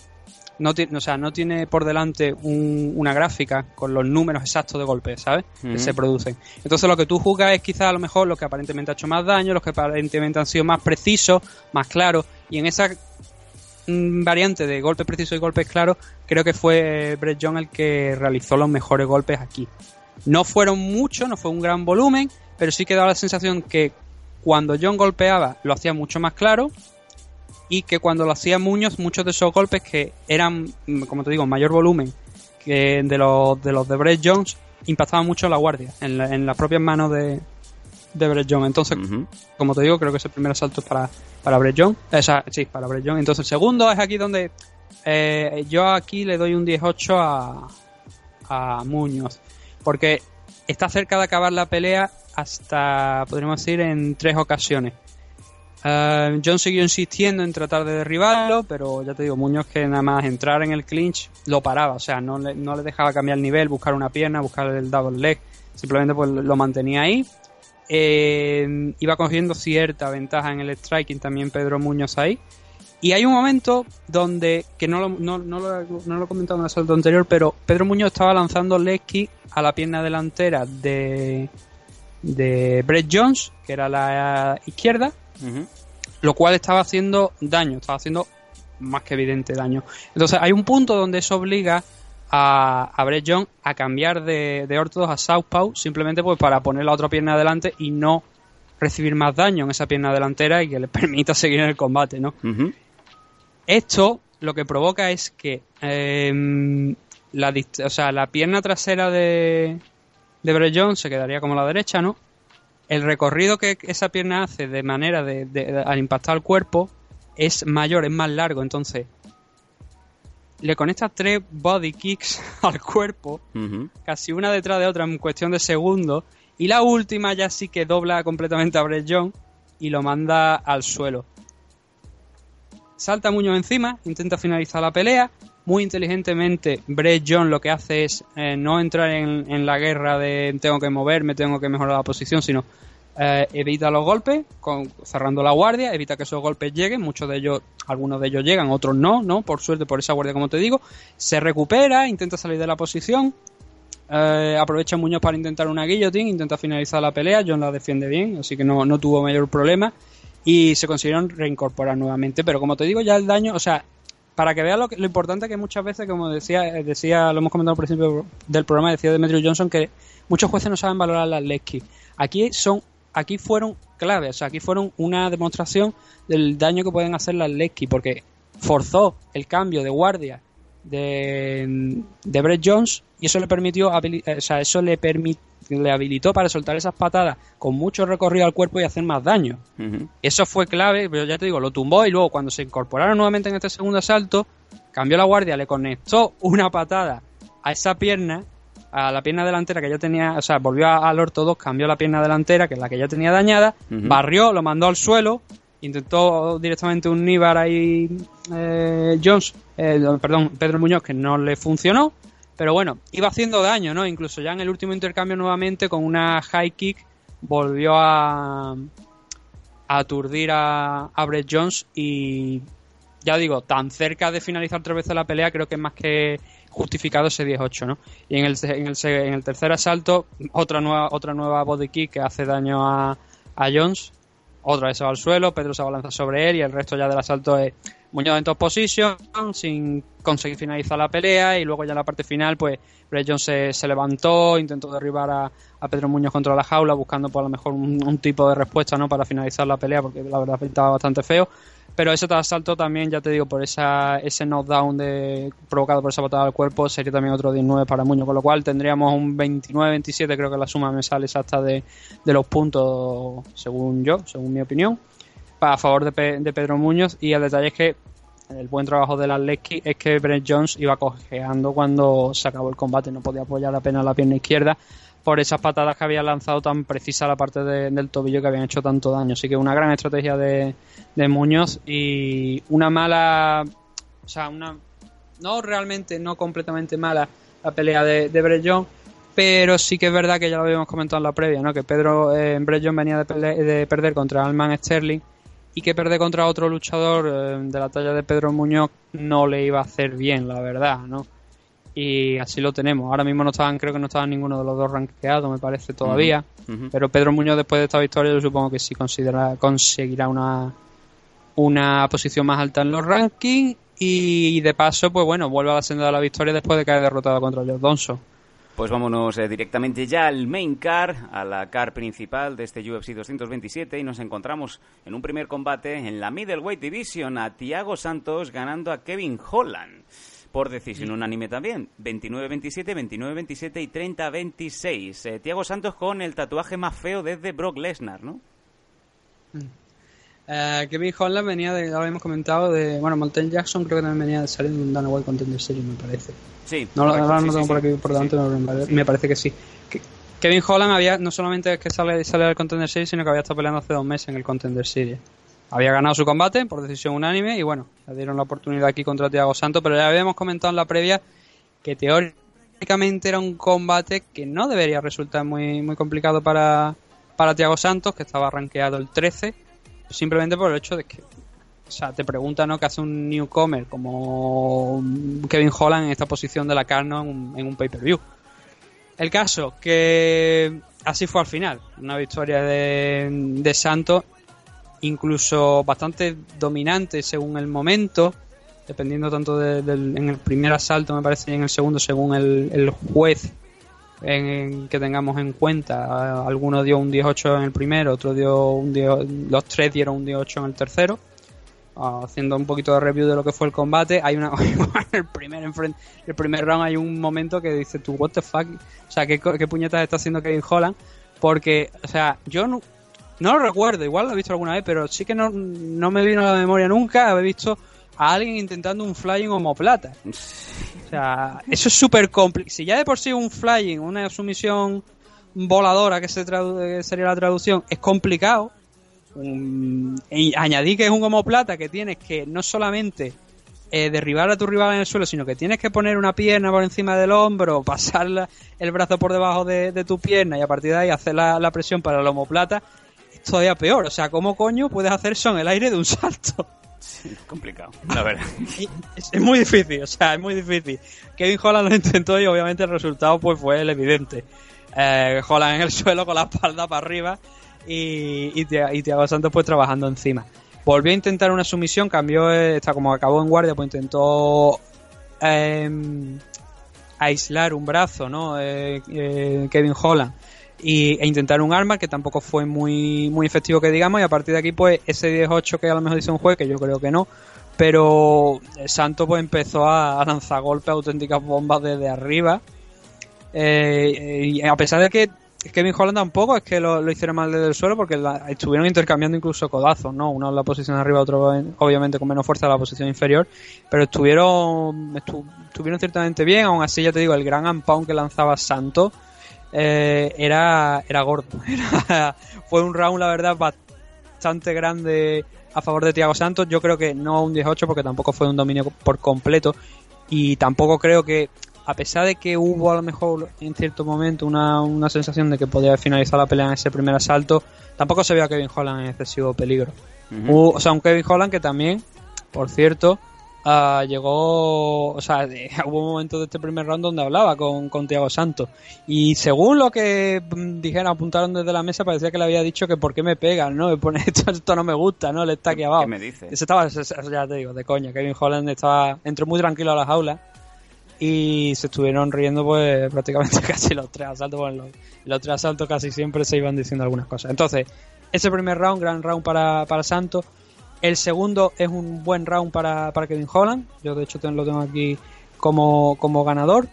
no tiene, o sea, no tiene por delante una gráfica con los números exactos de golpes, ¿sabes? Que se producen. Entonces lo que tú juzgas es quizás a lo mejor los que aparentemente ha hecho más daño, los que aparentemente han sido más precisos, más claros, y en esa variante de golpes precisos y golpes claros, creo que fue Brett John el que realizó los mejores golpes aquí. No fueron muchos, no fue un gran volumen, pero sí que daba la sensación que cuando John golpeaba lo hacía mucho más claro y que cuando lo hacía Muñoz, muchos de esos golpes que eran, mm, como te digo, mayor volumen que de los de, los de Brett Jones, impactaban mucho la guardia, en, las propias manos de, de Brett Jones. Entonces, como te digo, creo que ese primer asalto es para, para Brett sí, para. Entonces, el segundo es aquí donde eh, yo aquí le doy un 18 a, a Muñoz. Porque está cerca de acabar la pelea hasta, podríamos decir, en tres ocasiones. Uh, John siguió insistiendo en tratar de derribarlo, pero ya te digo, Muñoz que nada más entrar en el clinch lo paraba, o sea, no le, no le dejaba cambiar el nivel, buscar una pierna, buscar el double leg, simplemente pues lo mantenía ahí. Eh, iba cogiendo cierta ventaja en el striking también Pedro Muñoz ahí. Y hay un momento donde, que no lo, no, no lo, no lo he comentado en el asalto anterior, pero Pedro Muñoz estaba lanzando kick a la pierna delantera de, de Brett Jones, que era la izquierda, lo cual estaba haciendo daño, estaba haciendo más que evidente daño. Entonces hay un punto donde eso obliga a, a Brett Jones a cambiar de, de ortodox a southpaw simplemente pues para poner la otra pierna adelante y no recibir más daño en esa pierna delantera y que le [laughs] permita seguir en el combate, ¿no? Esto lo que provoca es que em, la, o sea, la pierna trasera de, de Brett Jones se quedaría como la derecha, ¿no? El recorrido que esa pierna hace de manera de, al impactar el cuerpo es mayor, es más largo, entonces le conecta tres body kicks [laughs] al cuerpo, casi una detrás de otra en cuestión de segundos, y la última ya sí que dobla completamente a Brett Jones y lo manda al suelo. Salta Muñoz encima, intenta finalizar la pelea. Muy inteligentemente, Brett John lo que hace es eh, no entrar en, la guerra de tengo que moverme, tengo que mejorar la posición, sino eh, evita los golpes, cerrando la guardia, evita que esos golpes lleguen. Muchos de ellos, algunos de ellos llegan, otros no, ¿no? Por suerte, por esa guardia, como te digo. Se recupera, intenta salir de la posición. Eh, aprovecha Muñoz para intentar una guillotine, intenta finalizar la pelea. John la defiende bien, así que no, no tuvo mayor problema y se consiguieron reincorporar nuevamente. Pero como te digo, ya el daño, o sea, para que veas lo, lo importante que muchas veces, como decía, decía, lo hemos comentado al principio del programa, decía Demetrio Johnson que muchos jueces no saben valorar las Lesky. Aquí son, aquí fueron claves, o sea, aquí fueron una demostración del daño que pueden hacer las Lesky, porque forzó el cambio de guardia de, de Brett Jones y eso le permitió, o sea, eso le permitió le habilitó para soltar esas patadas con mucho recorrido al cuerpo y hacer más daño. Eso fue clave, pero ya te digo, lo tumbó y luego cuando se incorporaron nuevamente en este segundo asalto, cambió la guardia, le conectó una patada a esa pierna, a la pierna delantera que ya tenía, o sea, volvió al ortodox, cambió la pierna delantera, que es la que ya tenía dañada, barrió, lo mandó al suelo, intentó directamente un Nibar ahí eh, Jones, eh, perdón, Pedro Muñoz, que no le funcionó, pero bueno, iba haciendo daño, ¿no? Incluso ya en el último intercambio nuevamente con una high kick volvió a, aturdir a, Brett Jones y ya digo, tan cerca de finalizar tres veces la pelea, creo que es más que justificado ese 10-8, ¿no? Y en el, en, el, en el tercer asalto, otra nueva, otra nueva body kick que hace daño a, a Jones, otra vez se va al suelo, Pedro se abalanza sobre él y el resto ya del asalto es Muñoz en top position sin conseguir finalizar la pelea y luego ya en la parte final pues Brett Jones se, levantó, intentó derribar a, Pedro Muñoz contra la jaula buscando por pues, a lo mejor un, tipo de respuesta no para finalizar la pelea porque la verdad estaba bastante feo pero ese asalto también ya te digo por esa, ese knockdown de, provocado por esa patada al cuerpo sería también otro 19 para Muñoz con lo cual tendríamos un 29-27 creo que la suma me sale exacta de, de los puntos según yo, según mi opinión a favor de, Pedro Muñoz. Y el detalle es que el buen trabajo del Atleti es que Brent Jones iba cojeando cuando se acabó el combate, no podía apoyar apenas la pierna izquierda por esas patadas que había lanzado tan precisa la parte del tobillo que habían hecho tanto daño. Así que una gran estrategia de, Muñoz y una mala, o sea, una no realmente, no completamente mala la pelea de, de Jones, pero sí que es verdad que ya lo habíamos comentado en la previa, ¿no? que Pedro eh, Jones venía de, de perder contra Alman Sterling y que perder contra otro luchador eh, de la talla de Pedro Muñoz no le iba a hacer bien, la verdad, ¿no? Y así lo tenemos. Ahora mismo no estaban, creo que no estaban ninguno de los dos rankeados, me parece todavía. Pero Pedro Muñoz después de esta victoria yo supongo que sí considera, conseguirá una, una posición más alta en los rankings y de paso, pues bueno, vuelve a la senda de la victoria después de caer derrotado contra George Donso. Pues vámonos eh, directamente ya al main car, a la car principal de este UFC 227 y nos encontramos en un primer combate en la Middleweight Division a Thiago Santos ganando a Kevin Holland por decisión unánime también. 29-27, 29-27 y 30-26. Eh, Thiago Santos con el tatuaje más feo desde Brock Lesnar, ¿no? Mm. Eh, Kevin Holland venía de, lo habíamos comentado, de. Bueno, Montel Jackson creo que también venía de salir de un Dana White Contender Series, me parece. Sí. No, lo tengo por aquí por delante, me parece que sí. Kevin Holland había, no solamente es que sale, sale del Contender Series, sino que había estado peleando hace dos meses en el Contender Series. Había ganado su combate por decisión unánime y bueno, le dieron la oportunidad aquí contra Thiago Santos, pero ya habíamos comentado en la previa que teóricamente era un combate que no debería resultar muy, muy complicado para, para Thiago Santos, que estaba rankeado el 13 simplemente por el hecho de que, o sea, te pregunta, ¿no? ¿Qué hace un newcomer como Kevin Holland en esta posición de la carne en un, pay-per-view? El caso, que así fue al final. Una victoria de, de Santos, incluso bastante dominante según el momento, dependiendo tanto del, en el primer asalto, me parece, y en el segundo, según el, el juez en, que tengamos en cuenta. Alguno dio un 18 en el primero, otro dio un 10, los tres dieron un 18 en el tercero. haciendo un poquito de review de lo que fue el combate, hay una [laughs] el primer el primer round hay un momento que dice tú what the fuck, o sea, qué, qué puñetas está haciendo Kevin Holland, porque, o sea, yo no, no lo recuerdo, igual lo he visto alguna vez, pero sí que no, no me vino a la memoria nunca haber visto a alguien intentando un flying homoplata. O sea, eso es súper complicado. Si ya de por sí un flying, una sumisión voladora, que se sería la traducción, es complicado, y añadí que es un homoplata que tienes que no solamente eh, derribar a tu rival en el suelo, sino que tienes que poner una pierna por encima del hombro, [laughs] pasar el brazo por debajo de, tu pierna y a partir de ahí hacer la, presión para el homoplata, todavía peor. O sea, ¿cómo coño puedes hacer eso en el aire de un salto? complicado, la verdad. es, muy difícil, o sea, es muy difícil. Kevin Holland lo intentó y obviamente el resultado pues fue el evidente. Eh, Holland en el [laughs] suelo con la espalda para arriba y, y, Thiago Santos pues trabajando encima. Volvió a intentar una sumisión, cambió, eh, está como acabó en guardia, pues intentó em, aislar un brazo, ¿no? Eh, eh, Kevin Holland y, e intentar un arma que tampoco fue muy, muy efectivo que digamos y a partir de aquí pues ese 10-8 que a lo mejor dice un juez que yo creo que no pero Santos pues empezó a, lanzar golpes auténticas bombas desde arriba y a pesar de que Kevin Holland tampoco es que lo, hicieron mal desde el suelo porque estuvieron intercambiando incluso codazos, ¿no? Uno en la posición arriba, otro obviamente con menos fuerza en la posición inferior, pero estuvieron estuvieron ciertamente bien, aún así ya te digo, el gran unpound que lanzaba Santo eh, era, era gordo. [laughs] fue un round, la verdad, bastante grande a favor de Thiago Santos. Yo creo que no un 18 porque tampoco fue un dominio por completo y tampoco creo que a pesar de que hubo a lo mejor en cierto momento una, una sensación de que podía finalizar la pelea en ese primer asalto, tampoco se veía a Kevin Holland en excesivo peligro. o sea, un Kevin Holland que también, por cierto, uh, llegó, o sea, [laughs] hubo un momento de este primer round donde hablaba con, con Thiago Santos y según lo que mm, dijeron, apuntaron desde la mesa, parecía que le había dicho que por qué me pegan, ¿no? Me pone [laughs] esto, esto no me gusta, ¿no? Le está aquí abajo. ¿Qué me dice? estaba, ya te digo, de coña, Kevin Holland estaba, entró muy tranquilo a la jaula y se estuvieron riendo pues [laughs] prácticamente casi los tres asaltos. Bueno, los, tres asaltos casi siempre se iban diciendo algunas cosas. Entonces, ese primer round, gran round para, para Santos. El segundo es un buen round para, para Kevin Holland. Yo de hecho lo tengo aquí como, como ganador.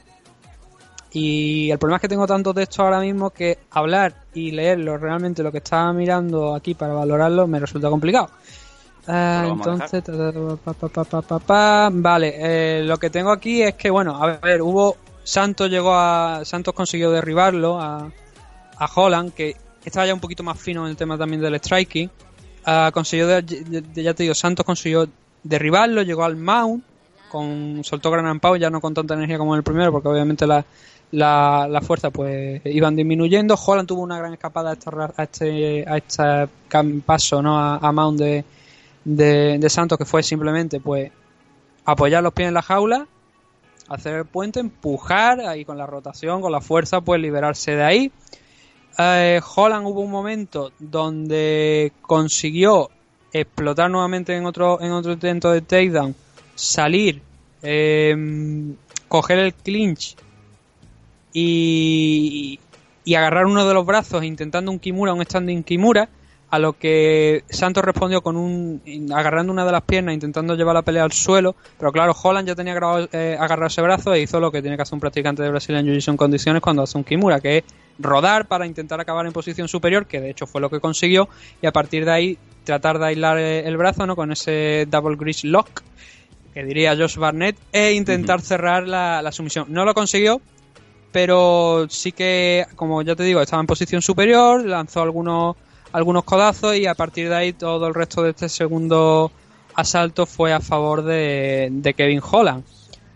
Y el problema es que tengo tantos textos ahora mismo que hablar y leerlo realmente lo que estaba mirando aquí para valorarlo me resulta complicado. Ah, entonces, vale, lo que tengo aquí es que, bueno, a ver, hubo. Santos llegó a. Santos consiguió derribarlo a, a Holland, que estaba ya un poquito más fino en el tema también del striking. Consiguió, ya te digo, Santos consiguió derribarlo, llegó al mount, con, soltó gran ampao, ya no con tanta energía como en el primero, porque obviamente la, la, fuerza pues iban disminuyendo. Holland tuvo una gran escapada a este, a este, a paso ¿no? a, a mount de de, Santos, que fue simplemente pues apoyar los pies en la jaula, hacer el puente, empujar ahí con la rotación, con la fuerza, pues liberarse de ahí. Eh, Holland hubo un momento donde consiguió explotar nuevamente en otro, en otro intento de takedown, salir, em, coger el clinch y, y agarrar uno de los brazos intentando un Kimura, un standing Kimura a lo que Santos respondió con un agarrando una de las piernas intentando llevar la pelea al suelo pero claro Holland ya tenía grabado, eh, agarrado ese brazo e hizo lo que tiene que hacer un practicante de Brasil en Jiu-Jitsu en condiciones cuando hace un Kimura que es rodar para intentar acabar en posición superior que de hecho fue lo que consiguió y a partir de ahí tratar de aislar el brazo no con ese double grease lock que diría Josh Barnett e intentar cerrar la, la sumisión. No lo consiguió pero sí que como ya te digo estaba en posición superior lanzó algunos algunos codazos y a partir de ahí todo el resto de este segundo asalto fue a favor de, Kevin Holland.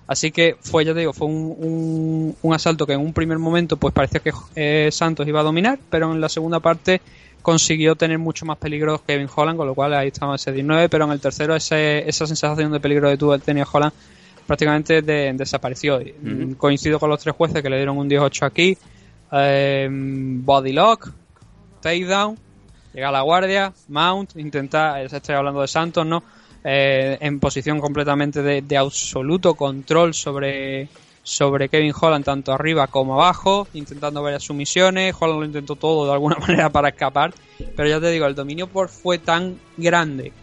Así que fue, ya te digo, fue un, un, asalto que en un primer momento pues parecía que eh, Santos iba a dominar, pero en la segunda parte consiguió tener mucho más peligro Kevin Holland, con lo cual ahí estaba ese 19, pero en el tercero ese, esa sensación de peligro de tuvo tenía Holland prácticamente desapareció. Coincido con los tres jueces que le dieron un 18 aquí. Eh, body lock, takedown Llega a la guardia, Mount, intenta, estoy hablando de Santos, ¿no? Eh, en posición completamente de, absoluto control sobre, sobre Kevin Holland, tanto arriba como abajo, intentando varias sumisiones. Holland lo intentó todo de alguna [laughs] manera para escapar, pero ya te digo, el dominio por fue tan grande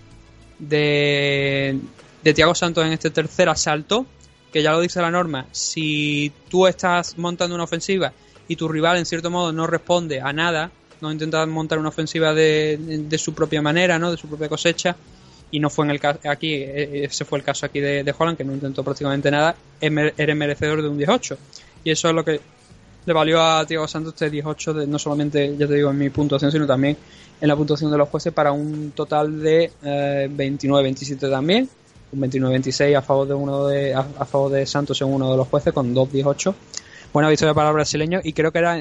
de, de Tiago Santos en este tercer asalto, que ya lo dice la norma, si tú estás montando una ofensiva y tu rival en cierto modo no responde a nada, no intenta montar una ofensiva de, de su propia manera, ¿no? de su propia cosecha, y no fue en el caso aquí, e, ese fue el caso aquí de, de Holland, que no intentó prácticamente nada, eres merecedor de un 18. Y eso es lo que le valió a Tiago Santos este 18, de, no solamente, ya te digo, en mi puntuación, sino también en la puntuación de los jueces para un total de eh, 29-27 también, un 29-26 a favor de uno de a, favor de Santos en uno de los jueces con 2-18. Buena victoria para el brasileño y creo que era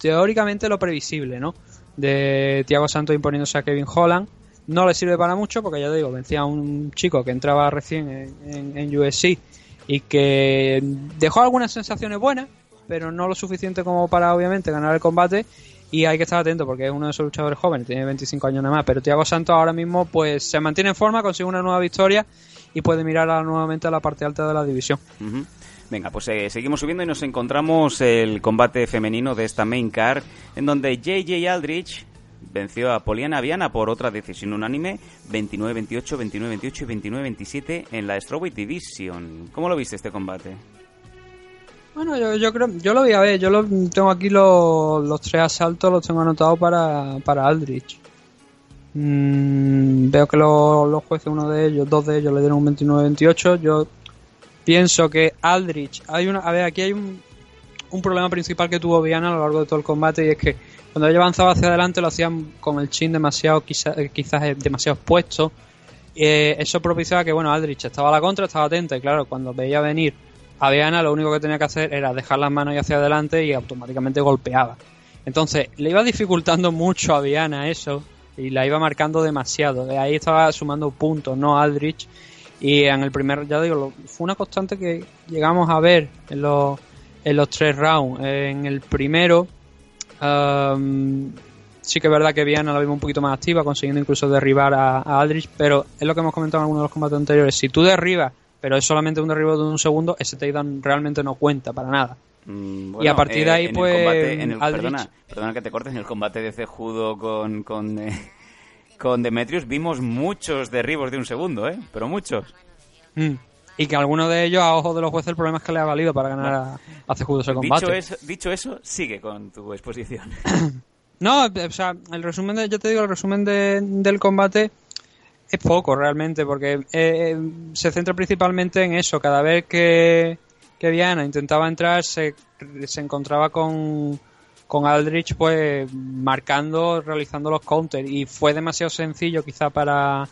teóricamente lo previsible, ¿no? De Tiago Santos imponiéndose a Kevin Holland. No le sirve para mucho porque ya te digo, vencía a un chico que entraba recién en, en, USC y que dejó algunas sensaciones buenas, pero no lo suficiente como para obviamente ganar el combate y hay que estar atento porque es uno de esos luchadores jóvenes, tiene 25 años nada más, pero Thiago Santos ahora mismo pues se mantiene en forma, consigue una nueva victoria y puede mirar nuevamente a la parte alta de la división. Venga, pues eh, seguimos subiendo y nos encontramos el combate femenino de esta main card en donde JJ Aldrich venció a Poliana Viana por otra decisión unánime 29-28, 29-28 y 29-27 en la Strawweight Division. ¿Cómo lo viste este combate? Bueno, yo, creo, yo lo voy a ver, yo lo, tengo aquí los, tres asaltos, los tengo anotados para, para Aldrich. Mm, veo que los, los jueces, uno de ellos, dos de ellos le dieron un 29-28. Yo pienso que Aldrich, hay una, a ver, aquí hay un, un problema principal que tuvo Viana a lo largo de todo el combate y es que cuando ella avanzaba hacia adelante lo hacían con el chin demasiado, quizás, quizás demasiado expuesto. Eh, eso propiciaba que, bueno, Aldrich estaba a la contra, estaba atenta y claro, cuando veía venir a Viana lo único que tenía que hacer era dejar las manos hacia adelante y automáticamente golpeaba. Entonces, le iba dificultando mucho a Viana eso y la iba marcando demasiado. De ahí estaba sumando puntos, no Aldrich. Y en el primer, ya digo, fue una constante que llegamos a ver en los, en los tres rounds. En el primero, um, sí que es verdad que Viana la vimos un poquito más activa, consiguiendo incluso derribar a, a Aldrich, pero es lo que hemos comentado en algunos de los combates anteriores. Si tú derribas pero es solamente un derribo de un segundo, ese takedown realmente no cuenta para nada. Mm, bueno, y a partir de ahí, eh, pues. Combate, en el, Aldrich... perdona, perdona, que te cortes, en el combate de Cejudo con, con, eh, con Demetrius vimos muchos derribos de un segundo, ¿eh? Pero muchos. Mm. Y que alguno de ellos, a ojos de los jueces, el problema es que le ha valido para ganar a, a Cejudo ese combate. Dicho eso, dicho eso, sigue con tu exposición. [coughs] no, o sea, el resumen de, yo te digo, el resumen de, del combate es poco realmente, porque eh, se centra principalmente en eso. Cada vez que, que Diana intentaba entrar, se, se encontraba con, con Aldrich, pues marcando, realizando los counters. Y fue demasiado sencillo, quizá, para,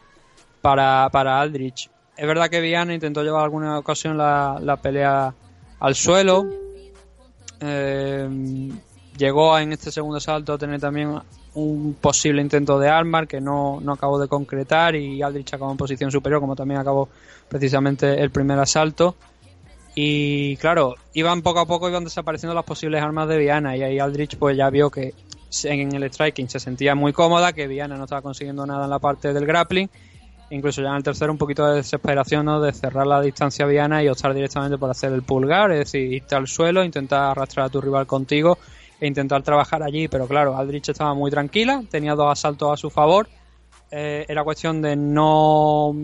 para, para Aldrich. Es verdad que Viana intentó llevar alguna ocasión la, la pelea al suelo. Eh, llegó en este segundo salto a tener también un posible intento de armar que no, no acabó de concretar y Aldrich acabó en posición superior como también acabó precisamente el primer asalto y claro, iban poco a poco iban desapareciendo las posibles armas de Viana y ahí Aldrich pues ya vio que en el striking se sentía muy cómoda, que Viana no estaba consiguiendo nada en la parte del grappling. Incluso ya en el tercero un poquito de desesperación ¿no? de cerrar la distancia a Viana y optar directamente por hacer el pulgar, es decir, irte al suelo, intentar arrastrar a tu rival contigo e intentar trabajar allí, pero claro, Aldrich estaba muy tranquila, tenía dos asaltos a su favor, eh, era cuestión de no,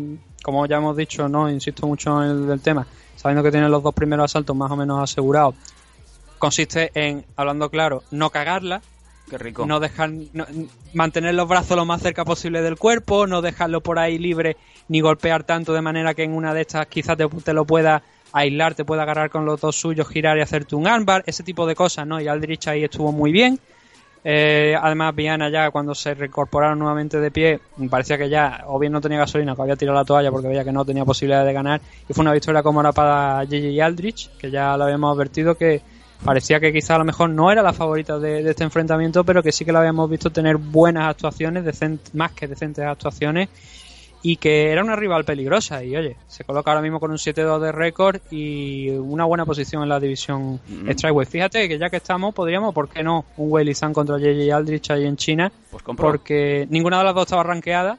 como ya hemos dicho, no insisto mucho en el, tema, sabiendo que tiene los dos primeros asaltos más o menos asegurados, consiste en, hablando claro, no cagarla, Qué rico. no dejar, no, mantener los brazos lo más cerca posible del cuerpo, no dejarlo por ahí libre ni golpear tanto de manera que en una de estas quizás te, te lo pueda aislar, te puede agarrar con los dos suyos, girar y hacerte un armbar, ese tipo de cosas, ¿no? Y Aldrich ahí estuvo muy bien. Eh, además, Viana ya cuando se reincorporaron nuevamente de pie, parecía que ya o bien no tenía gasolina, que había tirado la toalla porque veía que no tenía posibilidad de ganar. Y fue una victoria cómoda para Gigi Aldrich, que ya lo habíamos advertido que parecía que quizá a lo mejor no era la favorita de, este enfrentamiento, pero que sí que la habíamos visto tener buenas actuaciones, más que decentes actuaciones y que era una rival peligrosa y oye, se coloca ahora mismo con un 7-2 de récord y una buena posición en la división mm -hmm. Strikeway. Fíjate que ya que estamos, podríamos, ¿por qué no? Un Weili Zhang contra JJ Aldrich ahí en China, pues porque ninguna de las dos estaba rankeada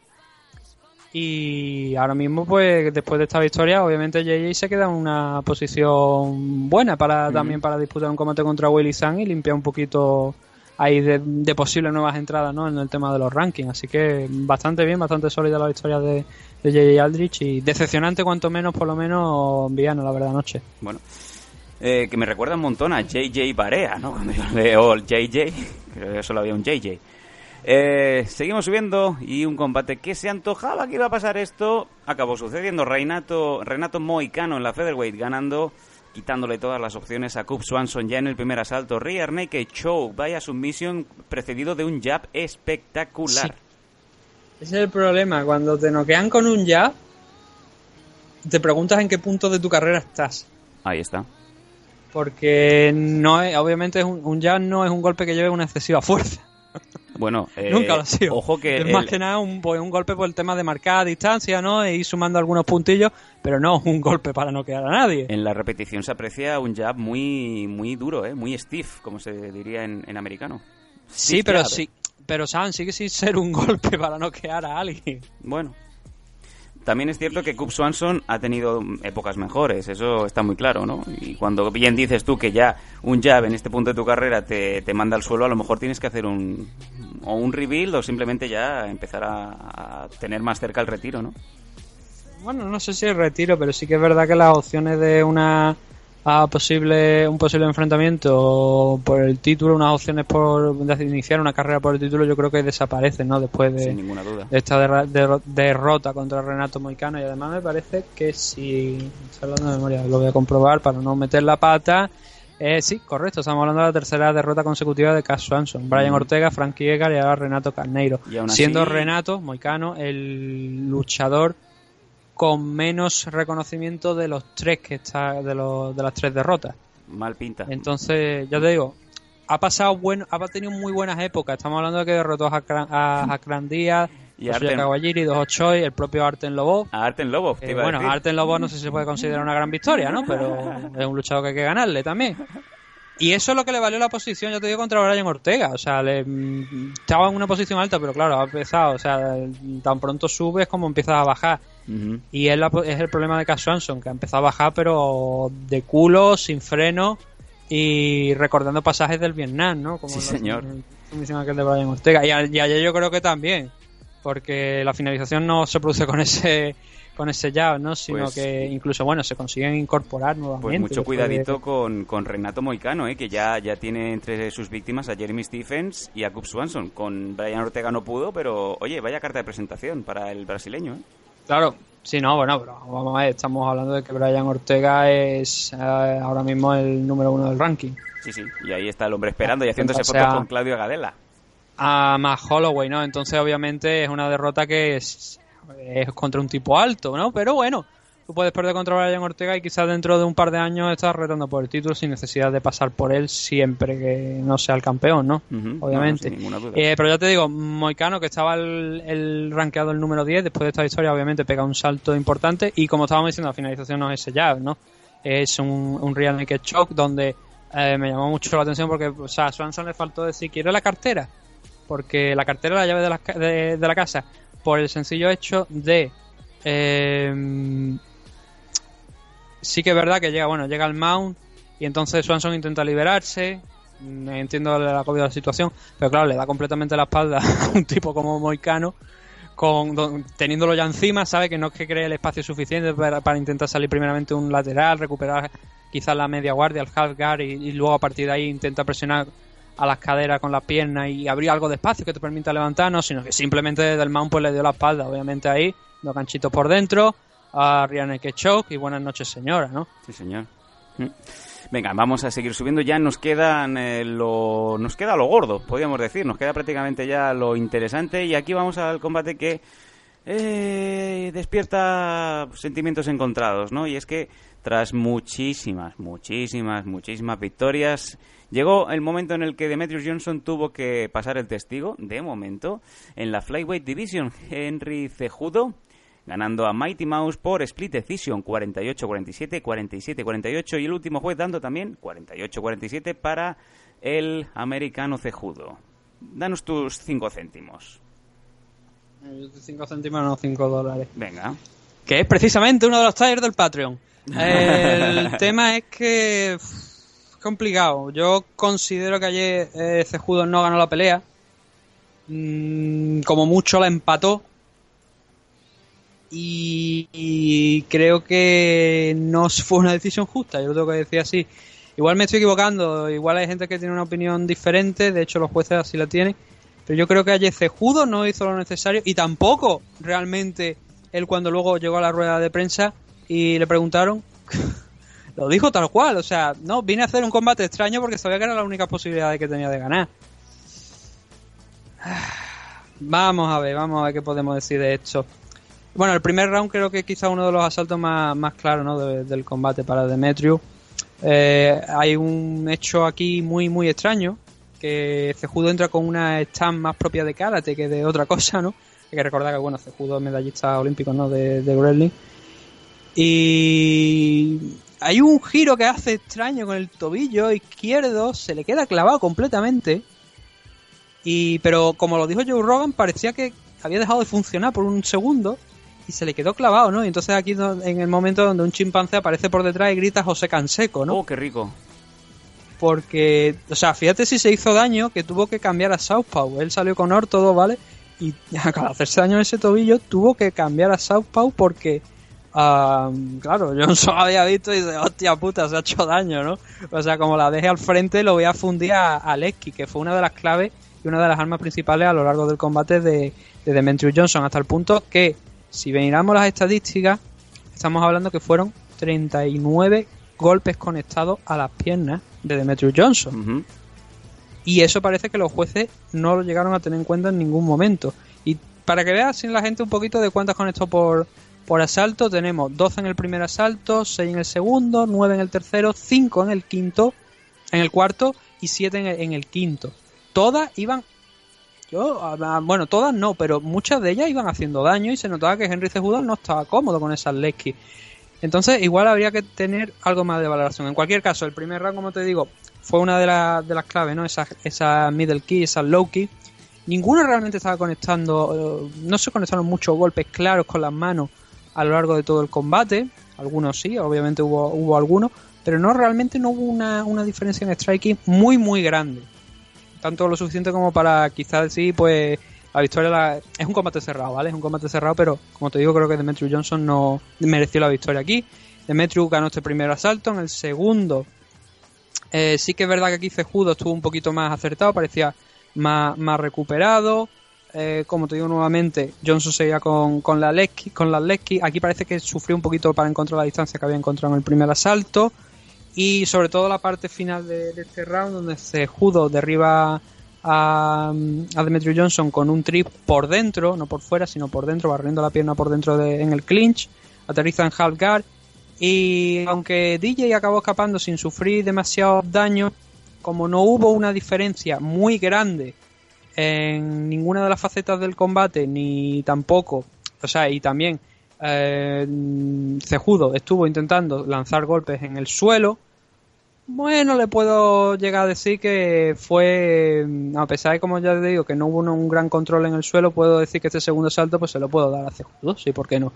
y ahora mismo pues después de esta victoria obviamente JJ se queda en una posición buena para mm -hmm. también para disputar un combate contra Weili Zhang y limpiar un poquito hay de, posibles nuevas entradas ¿no? en el tema de los rankings. Así que bastante bien, bastante sólida la historia de, de J.J. Aldrich y decepcionante cuanto menos, por lo menos, Viano, la verdad, anoche. Bueno, eh, que me recuerda un montón a JJ Barea, ¿no? [laughs] Cuando yo leo JJ, creo que solo había un JJ. Eh, seguimos subiendo y un combate que se antojaba que iba a pasar esto acabó sucediendo. Renato, Renato Moicano en la featherweight ganando, quitándole todas las opciones a Cub Swanson ya en el primer asalto. Rear Naked Show, vaya submission precedido de un jab espectacular. Ese es el problema, cuando te noquean con un jab, te preguntas en qué punto de tu carrera estás. Ahí está. Porque no es, obviamente un, un jab no es un golpe que lleve una excesiva fuerza. Bueno, nunca lo ha sido. Ojo que es más que nada un, pues, un, golpe por el tema de marcar distancia, ¿no? E ir sumando algunos puntillos, pero no un golpe para no quedar a nadie. En la repetición se aprecia un jab muy muy duro, ¿eh? Muy stiff, como se diría en, americano. sí, pero sí, pero Sam sigue sin ser un [laughs] golpe para no quedar a alguien. Bueno, también es cierto que Cub Swanson ha tenido épocas mejores, eso está muy claro, ¿no? Y cuando bien dices tú que ya un jab en este punto de tu carrera te, te manda al suelo, a lo mejor tienes que hacer un, o un rebuild o simplemente ya empezar a, a tener más cerca el retiro, ¿no? Bueno, no sé si el retiro, pero sí que es verdad que las opciones de una a posible un posible enfrentamiento por el título, unas opciones por iniciar una carrera por el título, yo creo que desaparecen, ¿no? Después de, esta derrota contra Renato Moicano y además me parece que si hablando de memoria, lo voy a comprobar para no meter la pata. Eh, sí, correcto, estamos hablando de la tercera derrota consecutiva de Cass Swanson. Brian Ortega, Frankie Edgar y ahora Renato Carneiro. Siendo Renato Moicano el luchador con menos reconocimiento de los tres que está de, los, de las tres derrotas. Mal pinta. Entonces, ya te digo, ha pasado bueno, ha tenido muy buenas épocas. Estamos hablando de que derrotó a, a, a Díaz, y a Kawajiri, dos Ochoy, el propio Arten Lobo. A Arten Lobo, eh, Bueno, Arten Lobo no sé si se puede considerar una gran victoria, ¿no? Pero es un luchador que hay que ganarle también. Y eso es lo que le valió la posición, ya te digo, contra Brian Ortega. O sea, le, mm, estaba en una posición alta, pero claro, ha empezado. O sea, tan pronto subes como empiezas a bajar. Y es, es, el problema de Cass Swanson, que ha empezado a bajar, pero de culo, sin freno y recordando pasajes del Vietnam, ¿no? Como sí, señor. aquel de Brian Ortega. Y, ayer yo creo que también, porque la finalización no se produce con ese con ese jab, ¿no? Sino pues que incluso, bueno, se consiguen incorporar nuevamente. Pues mucho cuidadito con, con, Renato Moicano, ¿eh? Que ya, ya tiene entre sus víctimas a Jeremy Stephens y a Cub Swanson. Con Brian Ortega no pudo, pero, oye, vaya carta de presentación para el brasileño, ¿eh? Claro, sí, no, bueno, pero vamos a ver, estamos hablando de que Brian Ortega es eh, ahora mismo el número uno del ranking. Sí, sí, y ahí está el hombre esperando y haciéndose fotos con Claudio Gadela. A más Holloway, ¿no? Entonces, obviamente, es una derrota que es, es contra un tipo alto, ¿no? Pero bueno, tú puedes perder contra Brian Ortega y quizás dentro de un par de años estás retando por el título sin necesidad de pasar por él siempre que no sea el campeón, ¿no? Obviamente. Eh, pero ya te digo, Moicano, que estaba el, el, rankeado el número 10, después de esta historia obviamente pega un salto importante y como estábamos diciendo, la finalización no es ese jab, ¿no? Es un, un Real Naked Shock donde eh, me llamó mucho la atención porque, o sea, a Swanson le faltó decir, quiero la cartera, porque la cartera es la llave de la, de, de la casa, por el sencillo hecho de... Eh, sí que es verdad que llega, bueno, llega el mount y entonces Swanson intenta liberarse. Mm, entiendo la de la situación, pero claro, le da completamente la espalda [laughs] a un tipo como Moicano, con, teniéndolo ya encima, sabe que no es que cree el espacio suficiente para, intentar salir primeramente un lateral, recuperar quizás la media guardia, el half guard y, luego a partir de ahí intenta presionar a las caderas con las piernas y abrir algo de espacio que te permita levantarnos, sino que simplemente desde el mount pues le dio la espalda, obviamente ahí, dos ganchitos por dentro, a Rihanna Choke y buenas noches señora, ¿no? Sí, señor. Mm. Venga, vamos a seguir subiendo. Ya nos quedan eh, lo nos queda lo gordo, podríamos decir. Nos queda prácticamente ya lo interesante y aquí vamos al combate que eh, despierta sentimientos encontrados, ¿no? Y es que tras muchísimas, muchísimas, muchísimas victorias, llegó el momento en el que Demetrius Johnson tuvo que pasar el testigo, de momento, en la Flyweight Division. Henry Cejudo ganando a Mighty Mouse por split decision 48-47, 47-48 y el último juez dando también 48-47 para el americano cejudo. Danos tus 5 céntimos. 5 céntimos, no 5 dólares. Venga. Que es precisamente uno de los tires del Patreon. El [laughs] tema es que complicado. Yo considero que ayer eh, Cejudo no ganó la pelea. Mm, como mucho la empató. Y, creo que no [laughs] fue una decisión justa, yo lo tengo que decir así. Igual me estoy equivocando, igual hay gente que tiene una opinión diferente, de hecho los jueces así la tienen. Pero yo creo que ayer Cejudo no hizo lo necesario y tampoco realmente él cuando luego llegó a la rueda de prensa y le preguntaron, [laughs] lo dijo tal cual, o sea, no, vine a hacer un combate extraño porque sabía que era la única posibilidad que tenía de ganar. [sighs] Vamos a ver, vamos a ver qué podemos decir de esto. Bueno, el primer round creo que quizá uno de los asaltos más, más claros ¿no? del combate para Demetrius. Eh, hay un hecho aquí muy muy extraño, que Cejudo entra con una stand más propia de karate que de otra cosa, ¿no? Hay que recordar que, bueno, Cejudo es medallista olímpico, ¿no? De, de. Y hay un giro que hace extraño con el tobillo izquierdo, se le queda clavado completamente. Y, pero como lo dijo Joe Rogan, parecía que había dejado de funcionar por un segundo y se le quedó clavado, ¿no? Y entonces aquí en el momento donde un chimpancé aparece por detrás y grita José Canseco, ¿no? Oh, qué rico. Porque, o sea, fíjate si se hizo daño que tuvo que cambiar a Southpaw. Él salió con ortodo, ¿vale? Y [laughs] al hacerse daño en ese tobillo tuvo que cambiar a Southpaw porque claro, [laughs] yo solo había visto y dice, hostia puta, se ha hecho daño, ¿no? O sea, como la deje al frente, lo voy a fundir a, a que fue una de las claves y una de las armas principales a lo largo del combate de, de Demetrius Johnson, hasta el punto que, si miramos las estadísticas, estamos hablando que fueron 39 golpes conectados a las piernas de Demetrius Johnson. Y eso parece que los jueces no lo llegaron a tener en cuenta en ningún momento. Y para que veas la gente un poquito de cuántas conectó por, por asalto tenemos 12 en el primer asalto, 6 en el segundo, 9 en el tercero, 5 en el quinto, en el cuarto y 7 en el, quinto. Todas iban yo, bueno, todas no, pero muchas de ellas iban haciendo daño y se notaba que Henry Cejudo no estaba cómodo con esas Lesky. Entonces, igual habría que tener algo más de valoración. En cualquier caso, el primer round, como te digo, fue una de, de las claves, ¿no? Esa, esa middle key, esa low key. Ninguno realmente estaba conectando, eh, no se conectaron muchos golpes claros con las manos a lo largo de todo el combate. Algunos sí, obviamente hubo, hubo algunos, pero no realmente no hubo una, una diferencia en striking muy, muy grande. Tanto lo suficiente como para quizás decir, pues, la victoria la... es un combate cerrado, ¿vale? Es un combate cerrado, pero como te digo, creo que Demetrius Johnson no mereció la victoria aquí. Demetrius ganó este primer asalto, en el segundo eh, sí que es verdad que aquí Cejudo estuvo un poquito más acertado, parecía más, más recuperado. Eh, como te digo nuevamente, Johnson seguía con, con la Lesky, con la Aquí parece que sufrió un poquito para encontrar la distancia que había encontrado en el primer asalto. Y sobre todo la parte final de, este round, donde se judo derriba a, a Demetrio Johnson con un trip por dentro, no por fuera, sino por dentro, barriendo la pierna por dentro de, en el clinch. Aterriza en half guard. Y aunque DJ acabó escapando sin sufrir demasiado daño, como no hubo una diferencia muy grande en ninguna de las facetas del combate, ni tampoco, o sea, y también eh, Cejudo estuvo intentando lanzar golpes en el suelo. Bueno, le puedo llegar a decir que fue, a pesar de como ya te digo, que no hubo un gran control en el suelo, puedo decir que este segundo salto pues se lo puedo dar a Cejudo, sí, ¿por qué no?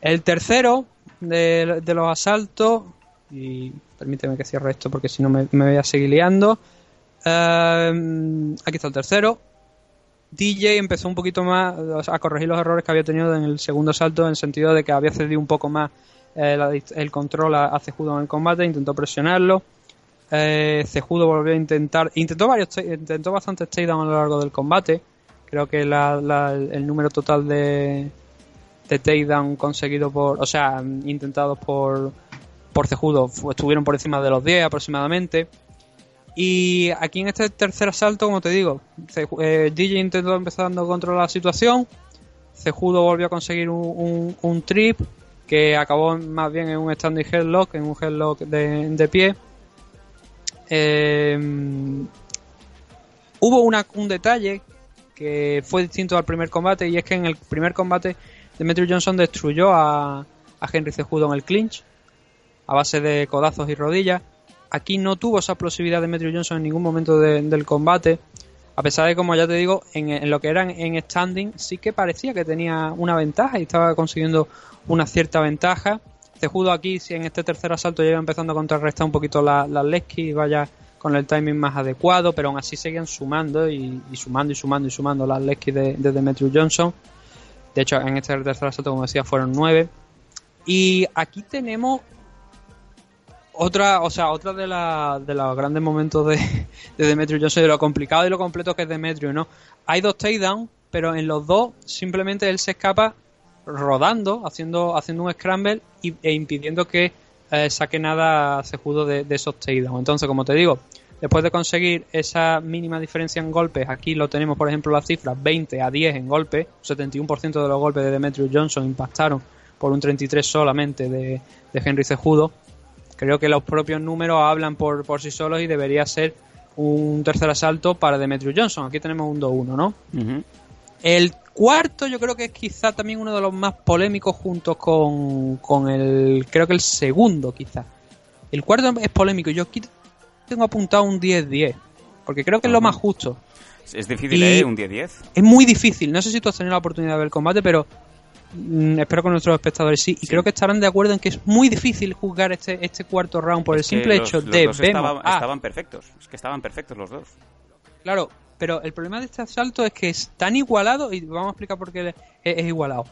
El tercero de, los asaltos, y permíteme que cierre esto porque si no me, voy a seguir liando, Em, aquí está el tercero. DJ empezó un poquito más a corregir los errores que había tenido en el segundo salto, en el sentido de que había cedido un poco más eh, el control a, Cejudo en el combate, intentó presionarlo. Eh, Cejudo volvió a intentar, intentó varios, intentó bastantes takedowns a lo largo del combate. Creo que el número total de, de takedown conseguido por, o sea, intentados por, por Cejudo estuvieron por encima de los 10 aproximadamente. Y aquí en este tercer asalto, como te digo, eh, DJ intentó empezar dando control a la situación. Cejudo volvió a conseguir un, trip que acabó más bien en un standing headlock, en un headlock de, pie. Eh, hubo un detalle que fue distinto al primer combate y es que en el primer combate Demetrius Johnson destruyó a, a Henry Cejudo en el clinch a base de codazos y rodillas Aquí no tuvo esa explosividad de Metro Johnson en ningún momento del combate. A pesar de, como ya te digo, en, lo que eran en standing, sí que parecía que tenía una ventaja y estaba consiguiendo una cierta ventaja. Cejudo aquí, si en este tercer asalto llega empezando a contrarrestar un poquito las la y vaya con el timing más adecuado, pero aún así seguían sumando y, sumando y sumando y sumando las Lesky de, de Demetrius Johnson. De hecho, en este tercer asalto, como decía, fueron nueve. Y aquí tenemos otra, o sea, otra de, de los grandes momentos de, de Demetrius Johnson, de lo complicado y lo completo que es Demetrius, ¿no? Hay dos takedowns, pero en los dos simplemente él se escapa rodando, haciendo, haciendo un scramble e impidiendo que eh, saque nada Cejudo de, de esos takedowns. Entonces, como te digo, después de conseguir esa mínima diferencia en golpes, aquí lo tenemos, por ejemplo, las cifras 20 a 10 en golpes, 71% de los golpes de Demetrius Johnson impactaron por un 33 solamente de, de Henry Cejudo. Creo que los propios números hablan por, por sí solos y debería ser un tercer asalto para Demetrius Johnson. Aquí tenemos un 2-1, ¿no? El cuarto yo creo que es quizá también uno de los más polémicos junto con, con el, creo que el segundo quizá. El cuarto es polémico, yo aquí tengo apuntado un 10-10, porque creo que es lo más justo. Es difícil, ¿eh? Un 10-10. Es muy difícil, no sé si tú has tenido la oportunidad de ver el combate, pero espero que nuestros espectadores sí, y creo que estarán de acuerdo en que es muy difícil juzgar este, este cuarto round por el simple hecho de... Dos estaban perfectos, es que estaban perfectos los dos. Claro, pero el problema de este asalto es que es tan igualado, y vamos a explicar por qué es, igualado.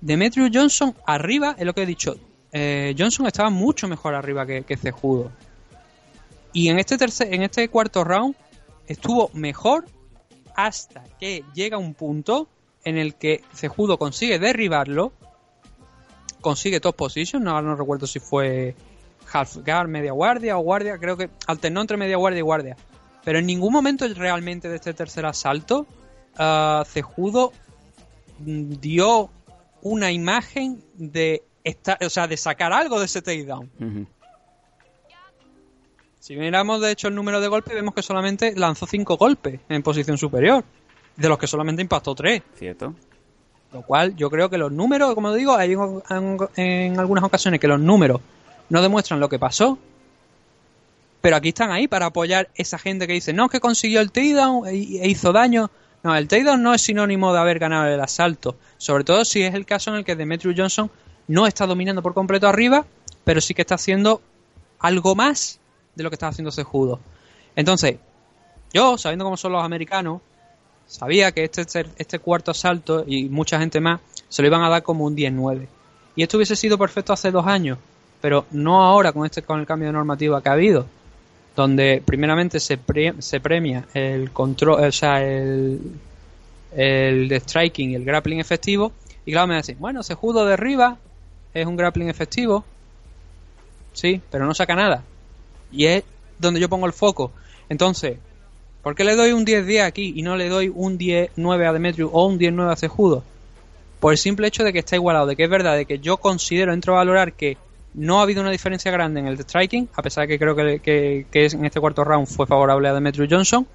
Demetrius Johnson arriba, es lo que he dicho, eh, Johnson estaba mucho mejor arriba que, que Cejudo. Y en este, tercer, en este cuarto round estuvo mejor hasta que llega un punto en el que Cejudo consigue derribarlo, consigue top position, no, no recuerdo si fue half guard, media guardia o guardia, creo que alternó entre media guardia y guardia. Pero en ningún momento realmente de este tercer asalto, uh, Cejudo dio una imagen de o sea, de sacar algo de ese takedown. Si miramos de hecho el número de golpes, vemos que solamente lanzó 5 golpes en posición superior, de los que solamente impactó 3. Cierto. Lo cual yo creo que los números, como digo, hay en algunas ocasiones que los números no demuestran lo que pasó, pero aquí están ahí para apoyar esa gente que dice, no, que consiguió el takedown e, e hizo daño. No, el takedown no es sinónimo de haber ganado el asalto. Sobre todo si es el caso en el que Demetrius Johnson no está dominando por completo arriba, pero sí que está haciendo algo más de lo que está haciendo Sejudo. Entonces, yo, sabiendo cómo son los americanos, sabía que este, este cuarto asalto y mucha gente más se lo iban a dar como un 10-9. Y esto hubiese sido perfecto hace dos años, pero no ahora con este con el cambio de normativa que ha habido donde primeramente se, se premia el control, o sea, el, el striking y el grappling efectivo. Y claro, me decís, bueno, se judo de arriba, es un grappling efectivo, sí, pero no saca nada. Y es donde yo pongo el foco. Entonces, ¿por qué le doy un 10-10 aquí y no le doy un 10-9 a Demetrius o un 10-9 a Cejudo? Por el simple hecho de que está igualado, de que es verdad, de que yo considero, entro a valorar que no ha habido una diferencia grande en el striking, a pesar de que creo que, que, en este cuarto round fue favorable a Demetrius Johnson.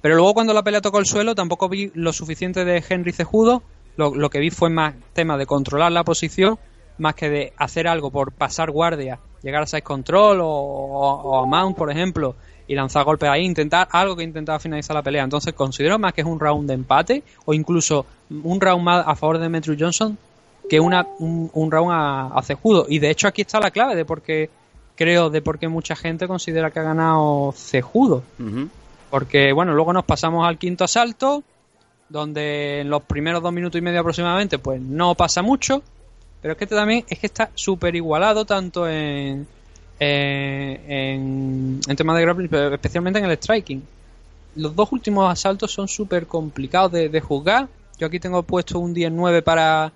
Pero luego cuando la pelea tocó el suelo tampoco vi lo suficiente de Henry Cejudo. Lo, que vi fue más tema de controlar la posición, más que de hacer algo por pasar guardia, llegar a side control o, a mount, por ejemplo, y lanzar golpes ahí, intentar algo que intentaba finalizar la pelea. Entonces considero más que es un round de empate o incluso un round más a favor de Demetrius Johnson que una, un, round a, Cejudo. Y de hecho aquí está la clave de por qué, creo, de por qué mucha gente considera que ha ganado Cejudo. Porque, bueno, luego nos pasamos al quinto asalto, donde en los primeros dos minutos y medio aproximadamente, pues no pasa mucho. Pero es que este también es que está súper igualado tanto en, en, en temas de grappling, pero especialmente en el striking. Los dos últimos asaltos son súper complicados de, de juzgar. Yo aquí tengo puesto un 10-9 para,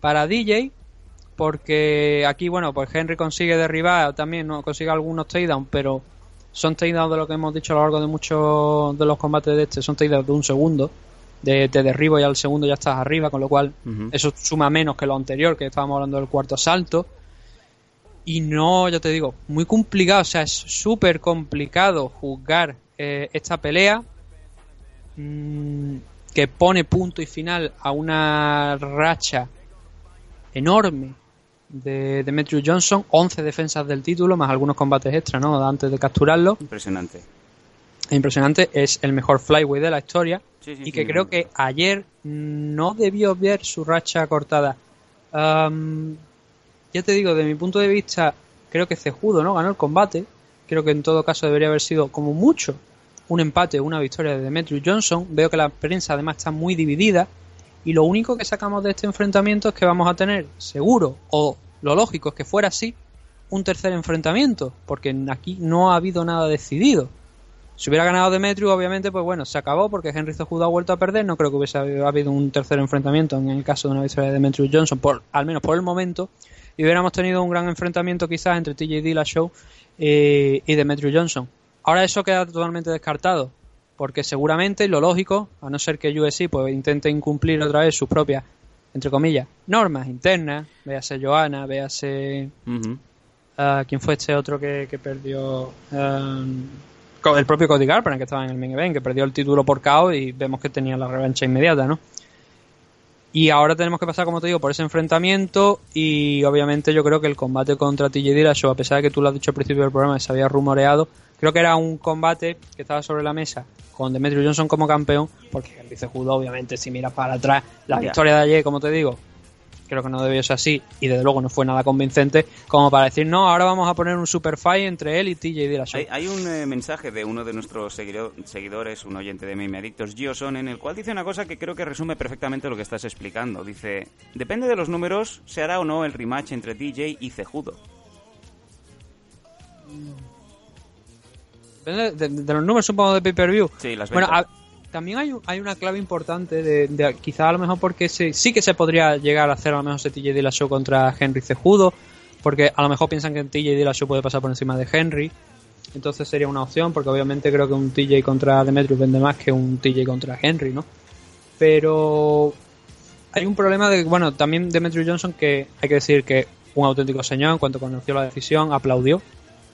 para DJ, porque aquí, bueno, pues Henry consigue derribar, también no consigue algunos takedowns, pero son takedowns de lo que hemos dicho a lo largo de muchos de los combates de este, son takedowns de un segundo, de te derribo y al segundo ya estás arriba, con lo cual eso suma menos que lo anterior, que estábamos hablando del cuarto salto. Y no, ya te digo, muy complicado, o sea, es súper complicado juzgar eh, esta pelea mm, que pone punto y final a una racha enorme de Demetrius Johnson, 11 defensas del título, más algunos combates extra, ¿no? Antes de capturarlo. Impresionante. Impresionante, es el mejor flyweight de la historia y que creo que ayer no debió ver su racha cortada. Ya te digo, de mi punto de vista, creo que Cejudo no ganó el combate. Creo que en todo caso debería haber sido como mucho un empate una victoria de Demetrius Johnson. Veo que la prensa además está muy dividida. Y lo único que sacamos de este enfrentamiento es que vamos a tener, seguro, o lo lógico es que fuera así, un tercer enfrentamiento, porque aquí no ha habido nada decidido. Si hubiera ganado Demetrius, obviamente, pues bueno, se acabó porque Henry Cejudo ha vuelto a perder. No creo que hubiese habido un tercer enfrentamiento en el caso de una victoria de Demetrius Johnson, por, al menos por el momento. Y hubiéramos tenido un gran enfrentamiento quizás entre TJ Dillashaw eh, y Demetrius Johnson. Ahora eso queda totalmente descartado, porque seguramente lo lógico, a no ser que USC pues, intente incumplir otra vez sus propias, entre comillas, normas internas, véase Johanna, véase... Uh ¿Quién fue este otro que, perdió? Um, el propio Cody Garbrandt que estaba en el main event, que perdió el título por KO y vemos que tenía la revancha inmediata, ¿no? Y ahora tenemos que pasar, como te digo, por ese enfrentamiento y obviamente yo creo que el combate contra TJ Dillashaw, a pesar de que tú lo has dicho al principio del programa, se había rumoreado, creo que era un combate que estaba sobre la mesa con Demetrius Johnson como campeón, porque el vicejudo, obviamente, si miras para atrás, la victoria de ayer, como te digo, creo que no debió ser así y desde luego no fue nada convincente como para decir no, ahora vamos a poner un super fight entre él y TJ Dillashaw. Hay, hay un eh, mensaje de uno de nuestros seguidores, un oyente de Meme Adictos, Gioson, en el cual dice una cosa que creo que resume perfectamente lo que estás explicando. Dice, depende de los números, se hará o no el rematch entre DJ y Cejudo. Depende de, los números, supongo, de pay-per-view. Sí, las Bueno, también hay, hay una clave importante de, de quizá a lo mejor porque sí que se podría llegar a hacer a lo mejor TJ Dillashaw contra Henry Cejudo, porque a lo mejor piensan que TJ Dillashaw puede pasar por encima de Henry, entonces sería una opción, porque obviamente creo que un TJ contra Demetrius vende más que un TJ contra Henry, ¿no? Pero hay un problema de, bueno, también Demetrius Johnson que hay que decir que un auténtico señor en cuanto conoció la decisión aplaudió,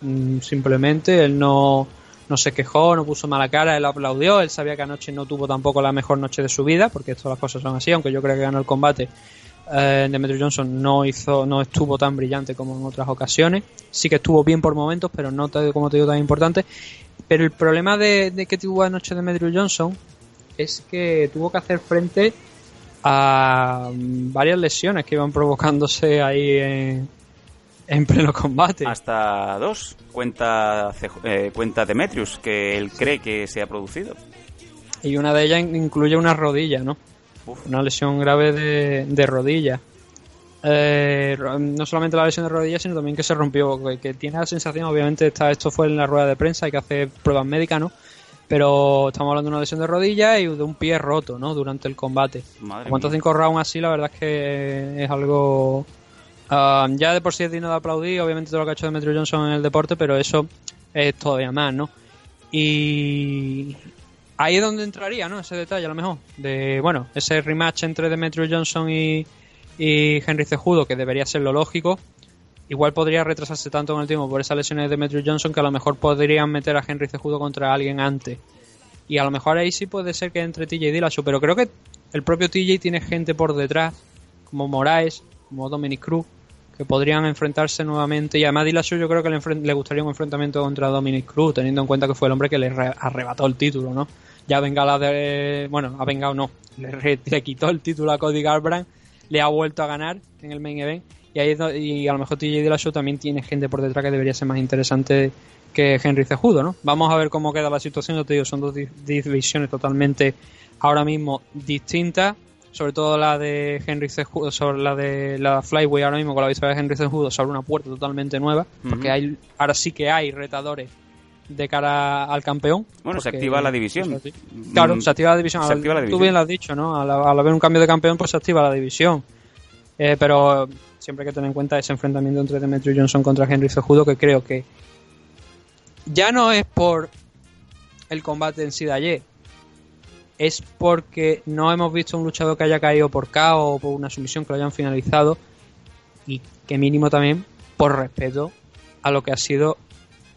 mm, simplemente él no no se quejó, no puso mala cara, él aplaudió, él sabía que anoche no tuvo tampoco la mejor noche de su vida, porque todas las cosas son así, aunque yo creo que ganó el combate. Eh, Demetrius Johnson no hizo, no estuvo tan brillante como en otras ocasiones. Sí que estuvo bien por momentos, pero no como te digo tan importante. Pero el problema de, que tuvo anoche Demetrius Johnson es que tuvo que hacer frente a varias lesiones que iban provocándose ahí en, en pleno combate. Hasta dos, cuenta, eh, cuenta Demetrius, que él cree que se ha producido. Y una de ellas incluye una rodilla, ¿no? Una lesión grave de, rodilla. Eh, no solamente la lesión de rodilla, sino también que se rompió, que, tiene la sensación, obviamente está, esto fue en la rueda de prensa, hay que hacer pruebas médicas, ¿no? Pero estamos hablando de una lesión de rodilla y de un pie roto, ¿no? Durante el combate. Cuanto cinco rounds así, la verdad es que es algo Um, ya de por sí es digno de aplaudir, obviamente todo lo que ha hecho Demetrius Johnson en el deporte, pero eso es todavía más, ¿no? Y ahí es donde entraría, ¿no? Ese detalle a lo mejor. De, bueno, ese rematch entre Demetrius Johnson y, Henry Cejudo, que debería ser lo lógico. Igual podría retrasarse tanto en el tiempo por esas lesiones de Demetrius Johnson que a lo mejor podrían meter a Henry Cejudo contra alguien antes. Y a lo mejor ahí sí puede ser que entre TJ y Dillashaw, pero creo que el propio TJ tiene gente por detrás, como Moraes, como Dominic Cruz, que podrían enfrentarse nuevamente. Y además Dillashaw yo creo que le, gustaría un enfrentamiento contra Dominic Cruz, teniendo en cuenta que fue el hombre que le arrebató el título, ¿no? Ya venga la de... Bueno, ha vengado no, le, quitó el título a Cody Garbrandt, le ha vuelto a ganar en el main event. Y, ahí, y a lo mejor TJ Dillashaw también tiene gente por detrás que debería ser más interesante que Henry Cejudo, ¿no? Vamos a ver cómo queda la situación, yo te digo, son dos divisiones totalmente ahora mismo distintas sobre todo la de Henry Cejudo, sobre la de la Flyway ahora mismo con la victoria de Henry Cejudo sobre una puerta totalmente nueva, porque hay ahora sí que hay retadores de cara al campeón. Bueno, se activa la división. Claro, se activa la división. Tú bien lo has dicho, ¿no? Al, haber un cambio de campeón, pues se activa la división. Eh, pero siempre hay que tener en cuenta ese enfrentamiento entre Demetrio Johnson contra Henry Cejudo, que creo que ya no es por el combate en sí de ayer, es porque no hemos visto un luchador que haya caído por KO o por una sumisión que lo hayan finalizado y que mínimo también por respeto a lo que ha sido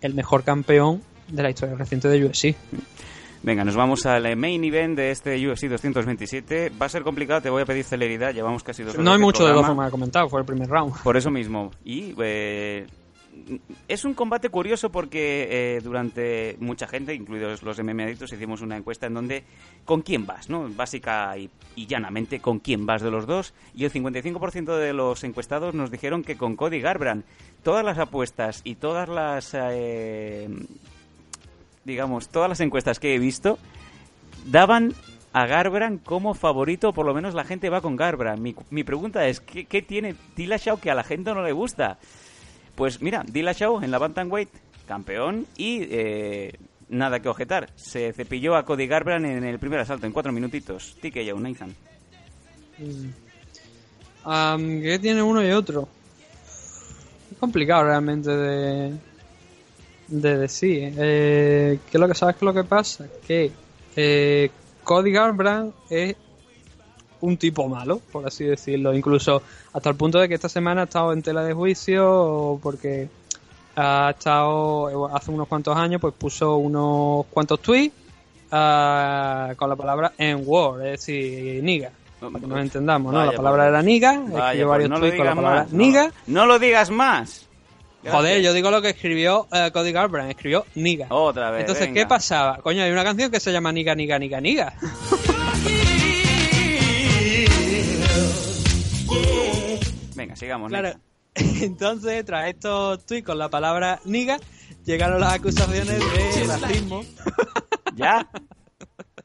el mejor campeón de la historia reciente de UFC. Venga, nos vamos al main event de este UFC 227. Va a ser complicado, te voy a pedir celeridad. Llevamos casi dos horas. No hay mucho de dos formas de comentar, fue el primer round. Por eso mismo. Y eh, es un combate curioso porque eh, durante mucha gente, incluidos los MM Adictos, hicimos una encuesta en donde con quién vas, ¿no? Básica y, llanamente con quién vas de los dos. Y el 55% de los encuestados nos dijeron que con Cody Garbrandt. Todas las apuestas y todas las... Eh, digamos, todas las encuestas que he visto daban a Garbrandt como favorito, por lo menos la gente va con Garbrandt. Mi, mi pregunta es, ¿qué, ¿qué, tiene Dillashaw que a la gente no le gusta? Pues mira, Dillashaw en la Bantamweight, campeón y eh, nada que objetar. Se cepilló a Cody Garbrandt en el primer asalto, en cuatro minutitos. TKO, Nathan. Um, ¿Qué tiene uno y otro? Es complicado realmente de, de decir. Eh, ¿Qué es lo que sabes que lo que pasa? Que eh, Cody Garbrandt es un tipo malo, por así decirlo. Incluso hasta el punto de que esta semana ha estado en tela de juicio porque ha estado hace unos cuantos años pues puso unos cuantos tweets uh, con la palabra en war, es decir, niga. Para que nos entendamos, ¿no? la palabra era niga, escribió varios no tweets con la palabra niga. No, lo digas más. Joder, yo digo lo que escribió uh, Cody Garbrandt, escribió niga. Otra vez. Entonces, ¿qué pasaba? Coño, hay una canción que se llama Niga, Niga, Niga, Niga. [laughs] Venga, sigamos. Claro. [laughs] Entonces, tras estos tweets con la palabra niga, llegaron las acusaciones de [laughs] racismo. [laughs] ¿Ya?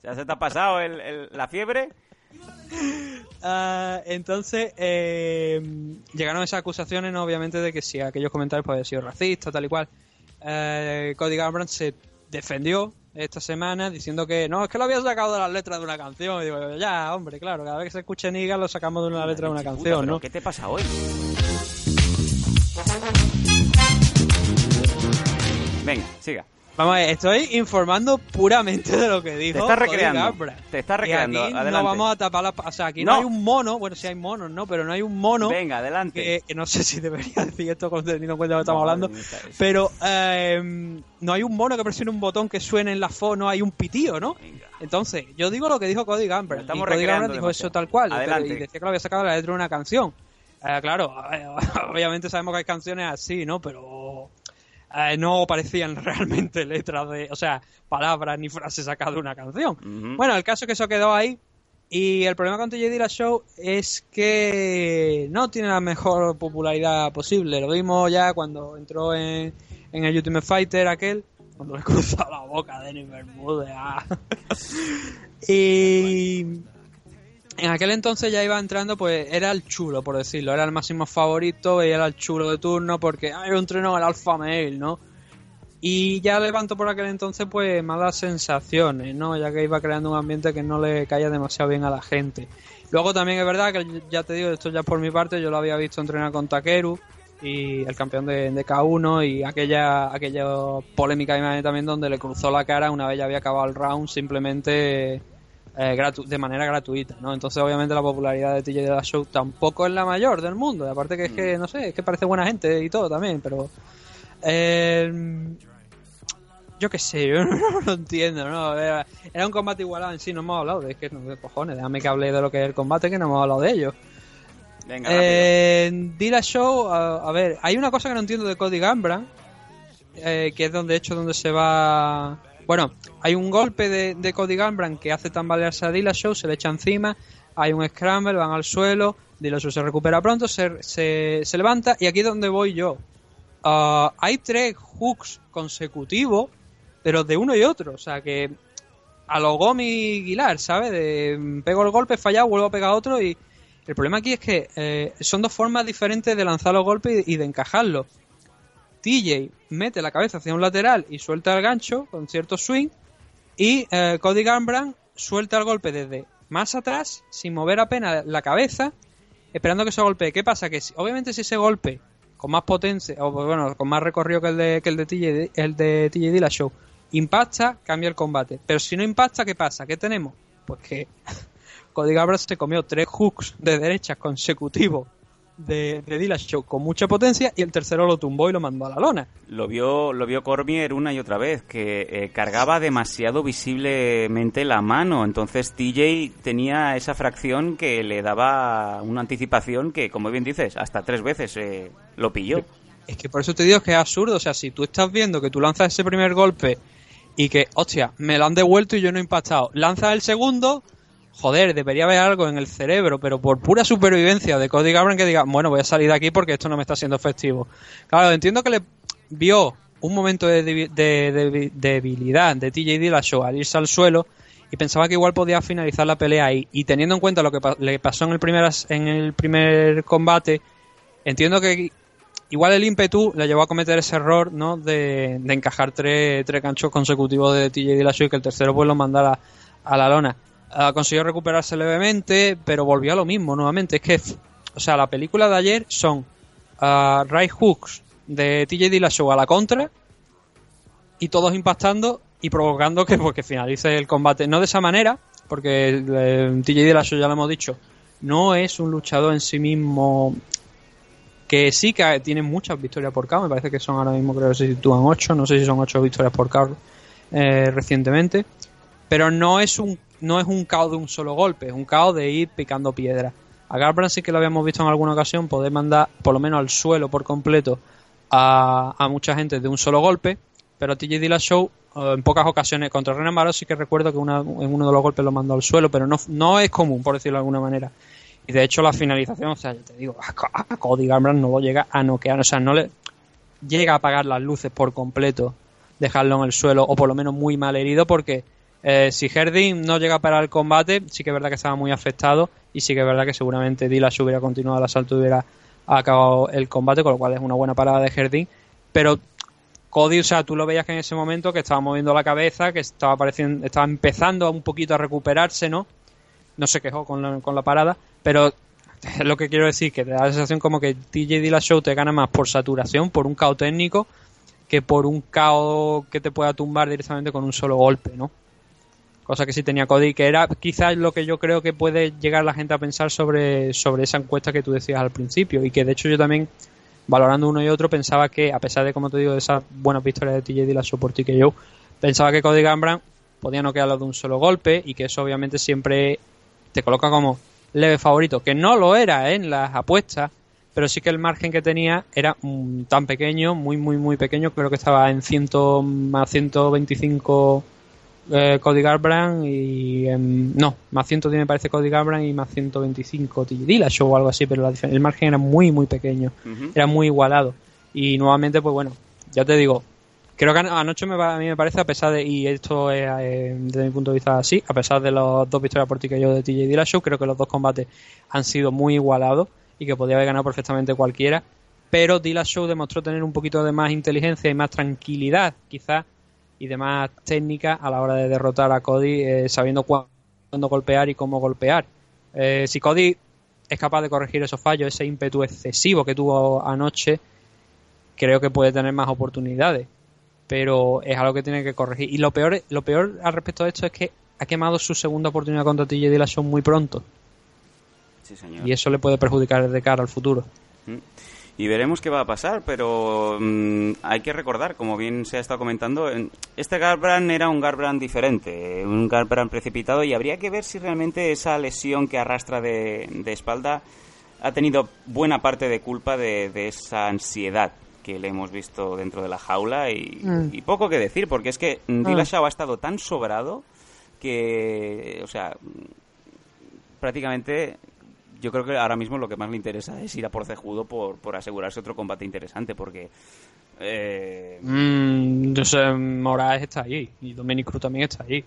¿Ya se te ha pasado el, la fiebre? Uh, entonces, eh, llegaron esas acusaciones, obviamente, de que si aquellos comentarios pues, habían sido racistas, tal y cual. Uh, Cody Garbrandt se defendió esta semana diciendo que no, es que lo había sacado de las letras de una canción. Y digo, ya, hombre, claro, cada vez que se escuche Niga lo sacamos de una letra de una canción, ¿no? ¿Qué te pasa hoy? Venga, siga. Vamos a ver, estoy informando puramente de lo que dijo. Te estás recreando. Te estás recreando. aquí no vamos a tapar la. O sea, aquí no. hay un mono. Bueno, sí hay monos, ¿no? Pero no hay un mono. Venga, adelante. Que, no sé si debería [laughs] decir esto teniendo en cuenta lo que estamos hablando. Pero eh, no hay un mono que presione un botón que suene en la fo, no hay un pitío, ¿no? Entonces, yo digo lo que dijo Cody Gambler. Estamos y Cody Gambler dijo eso tal cual. Adelante. Y decía que lo había sacado la letra de una canción. Eh, claro, [laughs] obviamente sabemos que hay canciones así, ¿no? Pero eh, no parecían [laughs] realmente letras de, o sea, palabras ni frases sacadas de una canción. Bueno, el caso es que eso quedó ahí. Y el problema con TJ la Show es que no tiene la mejor popularidad posible. Lo vimos ya cuando entró en, en el Ultimate Fighter aquel, cuando le [laughs] cruzó la boca a Denis Bermúdez. Ah. [laughs] y en aquel entonces ya iba entrando, pues era el chulo, por decirlo, era el máximo favorito y era el chulo de turno porque era un treno el alfa male, ¿no? Y ya levanto por aquel entonces, pues malas sensaciones, ¿no? Ya que iba creando un ambiente que no le caía demasiado bien a la gente. Luego también es verdad que ya te digo, esto ya por mi parte, yo lo había visto entrenar con Takeru y el campeón de, K1 y aquella aquella polémica también donde le cruzó la cara una vez ya había acabado el round simplemente eh, de manera gratuita, ¿no? Entonces, obviamente, la popularidad de TJ de Show tampoco es la mayor del mundo. aparte que es que, mm. no sé, es que parece buena gente y todo también, pero... Eh, yo qué sé, [laughs] yo no lo entiendo, ¿no? Era, un combate igualado en sí, no hemos hablado de, es que, no, de cojones, déjame que hable de lo que es el combate, que no hemos hablado de ello. Venga, eh, Dila Show, a, ver, hay una cosa que no entiendo de Cody Gambra, eh, que es donde, de hecho, donde se va bueno, hay un golpe de, Cody Gambran que hace tambalearse a Dillashaw, se le echa encima, hay un scramble, van al suelo, Dillashaw se recupera pronto, se, se, levanta y aquí es donde voy yo. Ah, hay tres hooks consecutivos, pero de uno y otro, o sea que a lo Gomi Guilar, ¿sabes? De, pego el golpe, fallado, vuelvo a pegar otro y el problema aquí es que eh, son dos formas diferentes de lanzar los golpes y de encajarlos. TJ mete la cabeza hacia un lateral y suelta el gancho con cierto swing. Y eh, Cody Gambran suelta el golpe desde más atrás, sin mover apenas la cabeza, esperando que se golpee. ¿Qué pasa? Que obviamente si ese golpe con más potencia, o bueno, con más recorrido que el de, que el de TJ, el de TJ impacta, cambia el combate. Pero si no impacta, ¿qué pasa? ¿Qué tenemos? Pues que [laughs] Cody Gambran se comió tres hooks de derecha consecutivos de, de con mucha potencia y el tercero lo tumbó y lo mandó a la lona. Lo vio, lo vio Cormier una y otra vez, que eh, cargaba demasiado visiblemente la mano. Entonces TJ tenía esa fracción que le daba una anticipación que, como bien dices, hasta tres veces eh, lo pilló. Es que por eso te digo que es absurdo. O sea, si tú estás viendo que tú lanzas ese primer golpe y que, hostia, me lo han devuelto y yo no he impactado. Lanzas el segundo, joder, debería haber algo en el cerebro, pero por pura supervivencia de Cody Garbrandt que diga, bueno, voy a salir de aquí porque esto no me está siendo efectivo. Claro, entiendo que le vio un momento de, debilidad de TJ Dillashaw al irse al suelo y pensaba que igual podía finalizar la pelea ahí. Y teniendo en cuenta lo que le pasó en el primer, en el primer combate, entiendo que igual el ímpetu le llevó a cometer ese error ¿no? de, encajar tres, tres ganchos consecutivos de TJ Dillashaw y que el tercero pues lo mandara a la lona. Ah, consiguió recuperarse levemente, pero volvió a lo mismo nuevamente. Es que, o sea, la película de ayer son uh, right hooks de TJ Dillashaw a la contra y todos impactando y provocando que, pues, finalice el combate. No de esa manera, porque eh, TJ Dillashaw ya lo hemos dicho, no es un luchador en sí mismo que sí que tiene muchas victorias por KO, me parece que son ahora mismo creo que se sitúan 8, no sé si son 8 victorias por KO eh, recientemente, pero no es un no es un KO de un solo golpe, es un KO de ir picando piedra. A Garbrandt sí que lo habíamos visto en alguna ocasión poder mandar por lo menos al suelo por completo a, a mucha gente de un solo golpe, pero TJ Dillashaw eh, en pocas ocasiones contra Renan Barros sí que recuerdo que una, en uno de los golpes lo mandó al suelo, pero no, no es común, por decirlo de alguna manera. Y de hecho la finalización, o sea, yo te digo, a, Cody Garbrandt no lo llega a noquear, o sea, no le llega a apagar las luces por completo, dejarlo en el suelo, o por lo menos muy mal herido, porque eh, si Herding no llega a parar el combate, sí que es verdad que estaba muy afectado, y sí que es verdad que seguramente Dilas hubiera continuado el asalto y hubiera acabado el combate, con lo cual es una buena parada de Herding, pero Cody, o sea, tú lo veías que en ese momento que estaba moviendo la cabeza, que estaba apareciendo, estaba empezando un poquito a recuperarse, ¿no? No se quejó con la, parada, pero es [laughs] lo que quiero decir, que te da la sensación como que TJ Dillashaw te gana más por saturación, por un caos técnico, que por un caos que te pueda tumbar directamente con un solo golpe, ¿no? Cosa que sí tenía Cody, que era quizás lo que yo creo que puede llegar la gente a pensar sobre, sobre esa encuesta que tú decías al principio, y que de hecho yo también valorando uno y otro, pensaba que, a pesar de, como te digo, de esas buenas victorias de TJ Dillashaw por que yo, pensaba que Cody Gambran podía no quedarlo de un solo golpe y que eso obviamente siempre te coloca como leve favorito, que no lo era en las apuestas, pero sí que el margen que tenía era tan pequeño, muy, muy, muy pequeño, creo que estaba en 100 más 125 eh, Cody Garbrandt y no, más 110 me parece Cody Garbrandt y más 125 Dillashaw o algo así, pero el margen era muy muy pequeño, era muy igualado. Y nuevamente pues bueno, ya te digo, creo que anoche me, a mí me parece a pesar de y esto es eh, desde mi punto de vista así, a pesar de los dos victorias por yo de TJ Dillashaw, creo que los dos combates han sido muy igualados y que podía haber ganado perfectamente cualquiera, pero Dillashaw demostró tener un poquito de más inteligencia y más tranquilidad, quizás y demás técnicas a la hora de derrotar a Cody eh, sabiendo cuándo golpear y cómo golpear. Eh, si Cody es capaz de corregir esos fallos, ese ímpetu excesivo que tuvo anoche, creo que puede tener más oportunidades. Pero es algo que tiene que corregir. Y lo peor, lo peor al respecto de esto es que ha quemado su segunda oportunidad contra TJ Dillashaw muy pronto. Y eso le puede perjudicar de cara al futuro. Mm y veremos qué va a pasar, pero mm, hay que recordar, como bien se ha estado comentando, este Garbrandt era un Garbrandt diferente, un Garbrandt precipitado y habría que ver si realmente esa lesión que arrastra de, espalda ha tenido buena parte de culpa de, esa ansiedad que le hemos visto dentro de la jaula y, mm. poco que decir, porque es que mm. Dillashaw ha estado tan sobrado que, o sea, prácticamente yo creo que ahora mismo lo que más le interesa es ir a por cejudo por, por asegurarse otro combate interesante, porque... Eh... Mm, Moraes está ahí y Dominic Cruz también está ahí.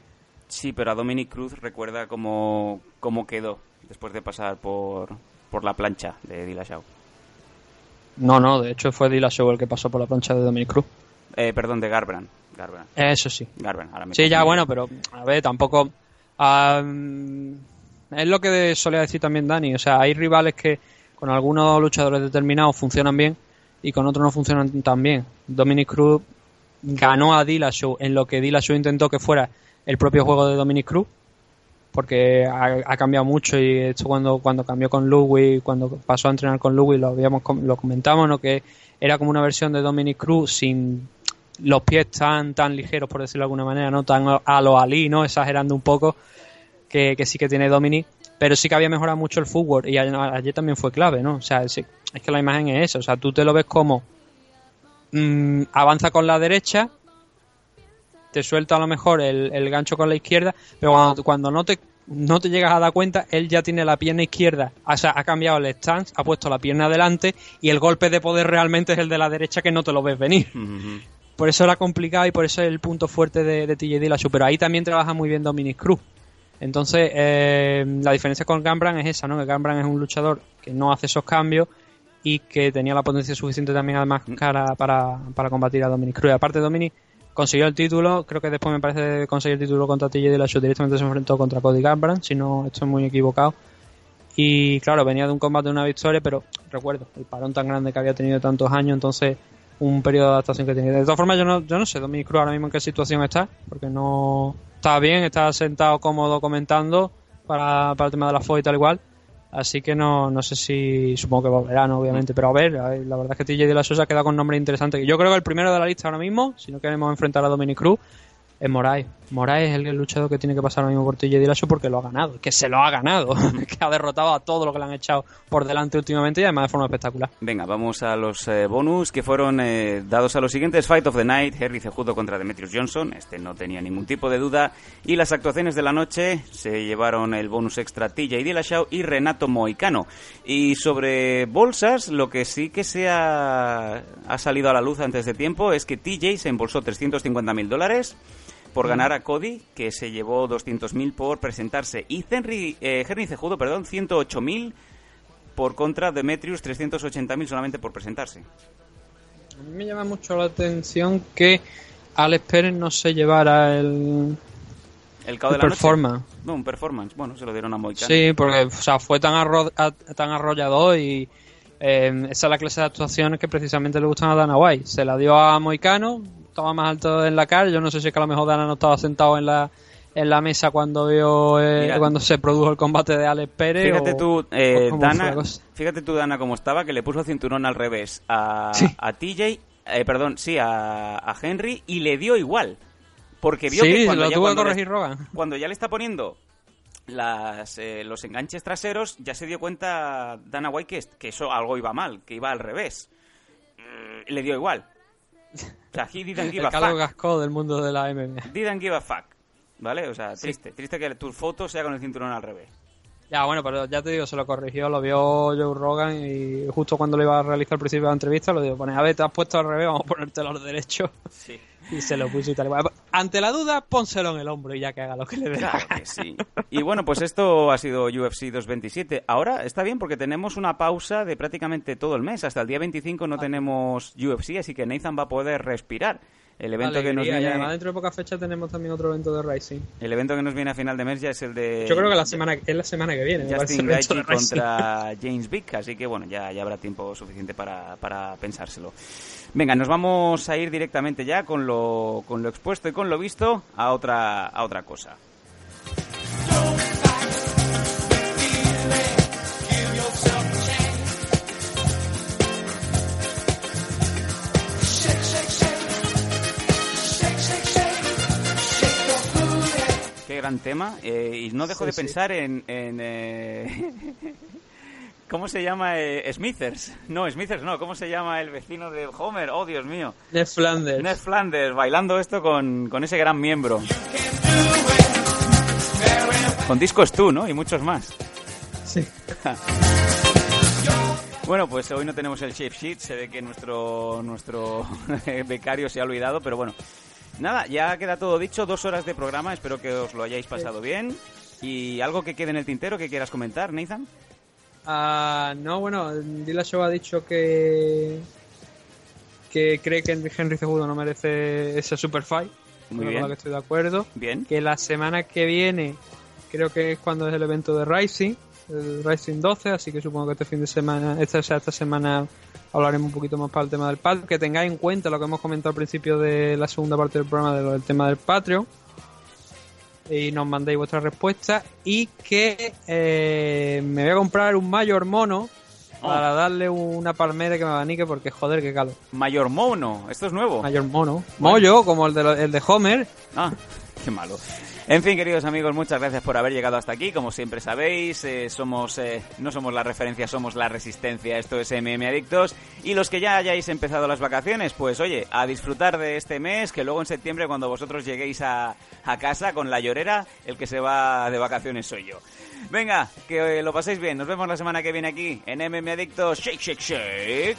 Sí, pero a Dominic Cruz recuerda cómo, cómo quedó después de pasar por, por la plancha de Dillashaw. No, no, de hecho fue Dillashaw el que pasó por la plancha de Dominic Cruz. Eh, perdón, de Garbrandt. Eso sí. Garbrandt, ahora sí, ya bueno, pero a ver, tampoco... Es lo que solía decir también Dani. O sea, hay rivales que con algunos luchadores determinados funcionan bien y con otros no funcionan tan bien. Dominic Cruz ganó a Dillashaw en lo que Dillashaw intentó que fuera el propio juego de Dominic Cruz porque ha, cambiado mucho y esto cuando cuando cambió con Louis cuando pasó a entrenar con Louis lo habíamos lo comentamos no que era como una versión de Dominic Cruz sin los pies tan tan ligeros por decirlo de alguna manera no tan a lo Ali no exagerando un poco que, sí que tiene Dominic, pero sí que había mejorado mucho el fútbol y ayer, también fue clave, ¿no? O sea, es que la imagen es eso, o sea, tú te lo ves como mm, avanza con la derecha, te suelta a lo mejor el, el gancho con la izquierda, pero cuando, cuando no te no te llegas a dar cuenta, él ya tiene la pierna izquierda, o sea, ha cambiado el stance, ha puesto la pierna adelante y el golpe de poder realmente es el de la derecha que no te lo ves venir. Por eso era complicado y por eso es el punto fuerte de, de TJ Dillashaw, pero ahí también trabaja muy bien Dominic Cruz. Entonces, eh, la diferencia con Gambran es esa, ¿no? Que Gambran es un luchador que no hace esos cambios y que tenía la potencia suficiente también además cara para, para combatir a Dominic Cruz. Aparte Dominic consiguió el título, creo que después me parece conseguir el título contra TJ Dillashaw directamente se enfrentó contra Cody Gambran, si no estoy muy equivocado. Y claro, venía de un combate de una victoria, pero recuerdo el parón tan grande que había tenido tantos años, entonces un periodo de adaptación que tenía. De todas formas, yo no, yo no sé Dominic Cruz ahora mismo en qué situación está, porque no está bien, está sentado cómodo comentando para, para el tema de la FO y tal igual. Así que no, no sé si, supongo que volverá, ¿no? obviamente, pero a ver, la verdad es que TJ de la Sosa queda con nombre interesante. Yo creo que el primero de la lista ahora mismo, si no queremos enfrentar a Dominic Cruz, es Moraes. Moraes es el luchador que tiene que pasar ahora mismo por TJ Dillashaw porque lo ha ganado, que se lo ha ganado, [laughs] que ha derrotado a todo lo que le han echado por delante últimamente y además de forma espectacular. Venga, vamos a los eh, bonus que fueron eh, dados a los siguientes. Fight of the Night, Henry Cejudo contra Demetrius Johnson, este no tenía ningún tipo de duda. Y las actuaciones de la noche se llevaron el bonus extra TJ Dillashaw y Renato Moicano. Y sobre bolsas, lo que sí que se ha, ha salido a la luz antes de tiempo es que TJ se embolsó 350 mil dólares por ganar a Cody, que se llevó 200.000 por presentarse, y Henry, eh, Henry Cejudo, perdón, 108.000 por contra Demetrius, 380.000 solamente por presentarse. A mí me llama mucho la atención que Alex Pérez no se llevara el, el, el la performance. No, un performance. Bueno, se lo dieron a Moicano. Sí, porque o sea, fue tan, arro a, tan arrollador y eh, esa es la clase de actuaciones que precisamente le gustan a Dana White. Se la dio a Moicano, estaba más alto en la cara. Yo no sé si es que a lo mejor Dana no estaba sentado en la en la mesa cuando vio eh, cuando se produjo el combate de Alex Pérez. Fíjate o- tú, eh, Dana, fíjate tú, Dana, cómo estaba, que le puso el cinturón al revés a, Sí. a TJ, eh, perdón, sí, a, a Henry, y le dio igual. Porque vio Sí, que cuando lo ya, cuando le- corregir Rogan. cuando ya le está poniendo las, eh, los enganches traseros, ya se dio cuenta Dana White que, que eso algo iba mal, que iba al revés. Mm, Le dio igual. O sea, he didn't give El a fuck. Gascó del mundo de la MMA. Didn't give a fuck. ¿Vale? O sea, triste. Triste que tu foto sea con el cinturón al revés. Ya, bueno, pero ya te digo, se lo corrigió, lo vio Joe Rogan y justo cuando lo iba a realizar al principio de la entrevista, lo digo, pone, a ver, te has puesto al revés, vamos a ponértelo al derecho. Sí. Y se lo puso y tal. Ante la duda, pónselo en el hombro y ya que haga lo que le dé. Claro que sí. Y bueno, pues esto ha sido UFC 227. Ahora está bien porque tenemos una pausa de prácticamente todo el mes. Hasta el día 25 no tenemos UFC, así que Nathan va a poder respirar. El evento que nos y además viene, dentro de poca fecha tenemos también otro evento de Rising. el evento que nos viene a final de mes ya es el de Yo creo que la semana, es la semana que viene. Justin Gaethje contra [laughs] James Vick, así que bueno, ya, ya habrá tiempo suficiente para, para pensárselo. Venga, nos vamos a ir directamente ya con lo, con lo expuesto y con lo visto a otra, a otra cosa. Gran tema. eh, y no dejo Sí, de sí. pensar en... en, eh, [laughs] ¿Cómo se llama? eh, Smithers. No, Smithers no. ¿Cómo se llama el vecino de Homer? Oh, Dios mío. Ned Flanders. Ned Flanders bailando esto con, con ese gran miembro. Con discos tú, ¿no? Y muchos más. Sí. [laughs] Bueno, pues hoy no tenemos el shape sheet, se ve que nuestro nuestro [laughs] becario se ha olvidado, pero bueno. Nada, ya queda todo dicho, dos horas de programa, espero que os lo hayáis pasado bien. ¿Y algo que quede en el tintero que quieras comentar, Nathan? Ah, no, bueno, Dillashaw ha dicho que que cree que Henry Cejudo no merece ese super fight. Muy con bien. lo que estoy de acuerdo. Bien. Que la semana que viene creo que es cuando es el evento de Rising, el Rising 12, así que supongo que este fin de semana, esta, o sea, esta semana hablaremos un poquito más para el tema del Patreon. Que tengáis en cuenta lo que hemos comentado al principio de la segunda parte del programa de lo del tema del Patreon. Y nos mandéis vuestra respuesta. Y que eh, me voy a comprar un mayor mono Oh. para darle una palmera que me abanique porque joder, qué calor. Mayor Mono, esto es nuevo. Mayor mono. Mollo, como el de, el de Homer. Ah, Qué malo. En fin, queridos amigos, muchas gracias por haber llegado hasta aquí. Como siempre sabéis, eh, somos eh, no somos la referencia, somos la resistencia. Esto es MM Adictos. Y los que ya hayáis empezado las vacaciones, pues oye, a disfrutar de este mes, que luego en septiembre, cuando vosotros lleguéis a, a casa con la llorera, el que se va de vacaciones soy yo. Venga, que lo paséis bien. Nos vemos la semana que viene aquí en MM Adictos. Shake, shake, shake.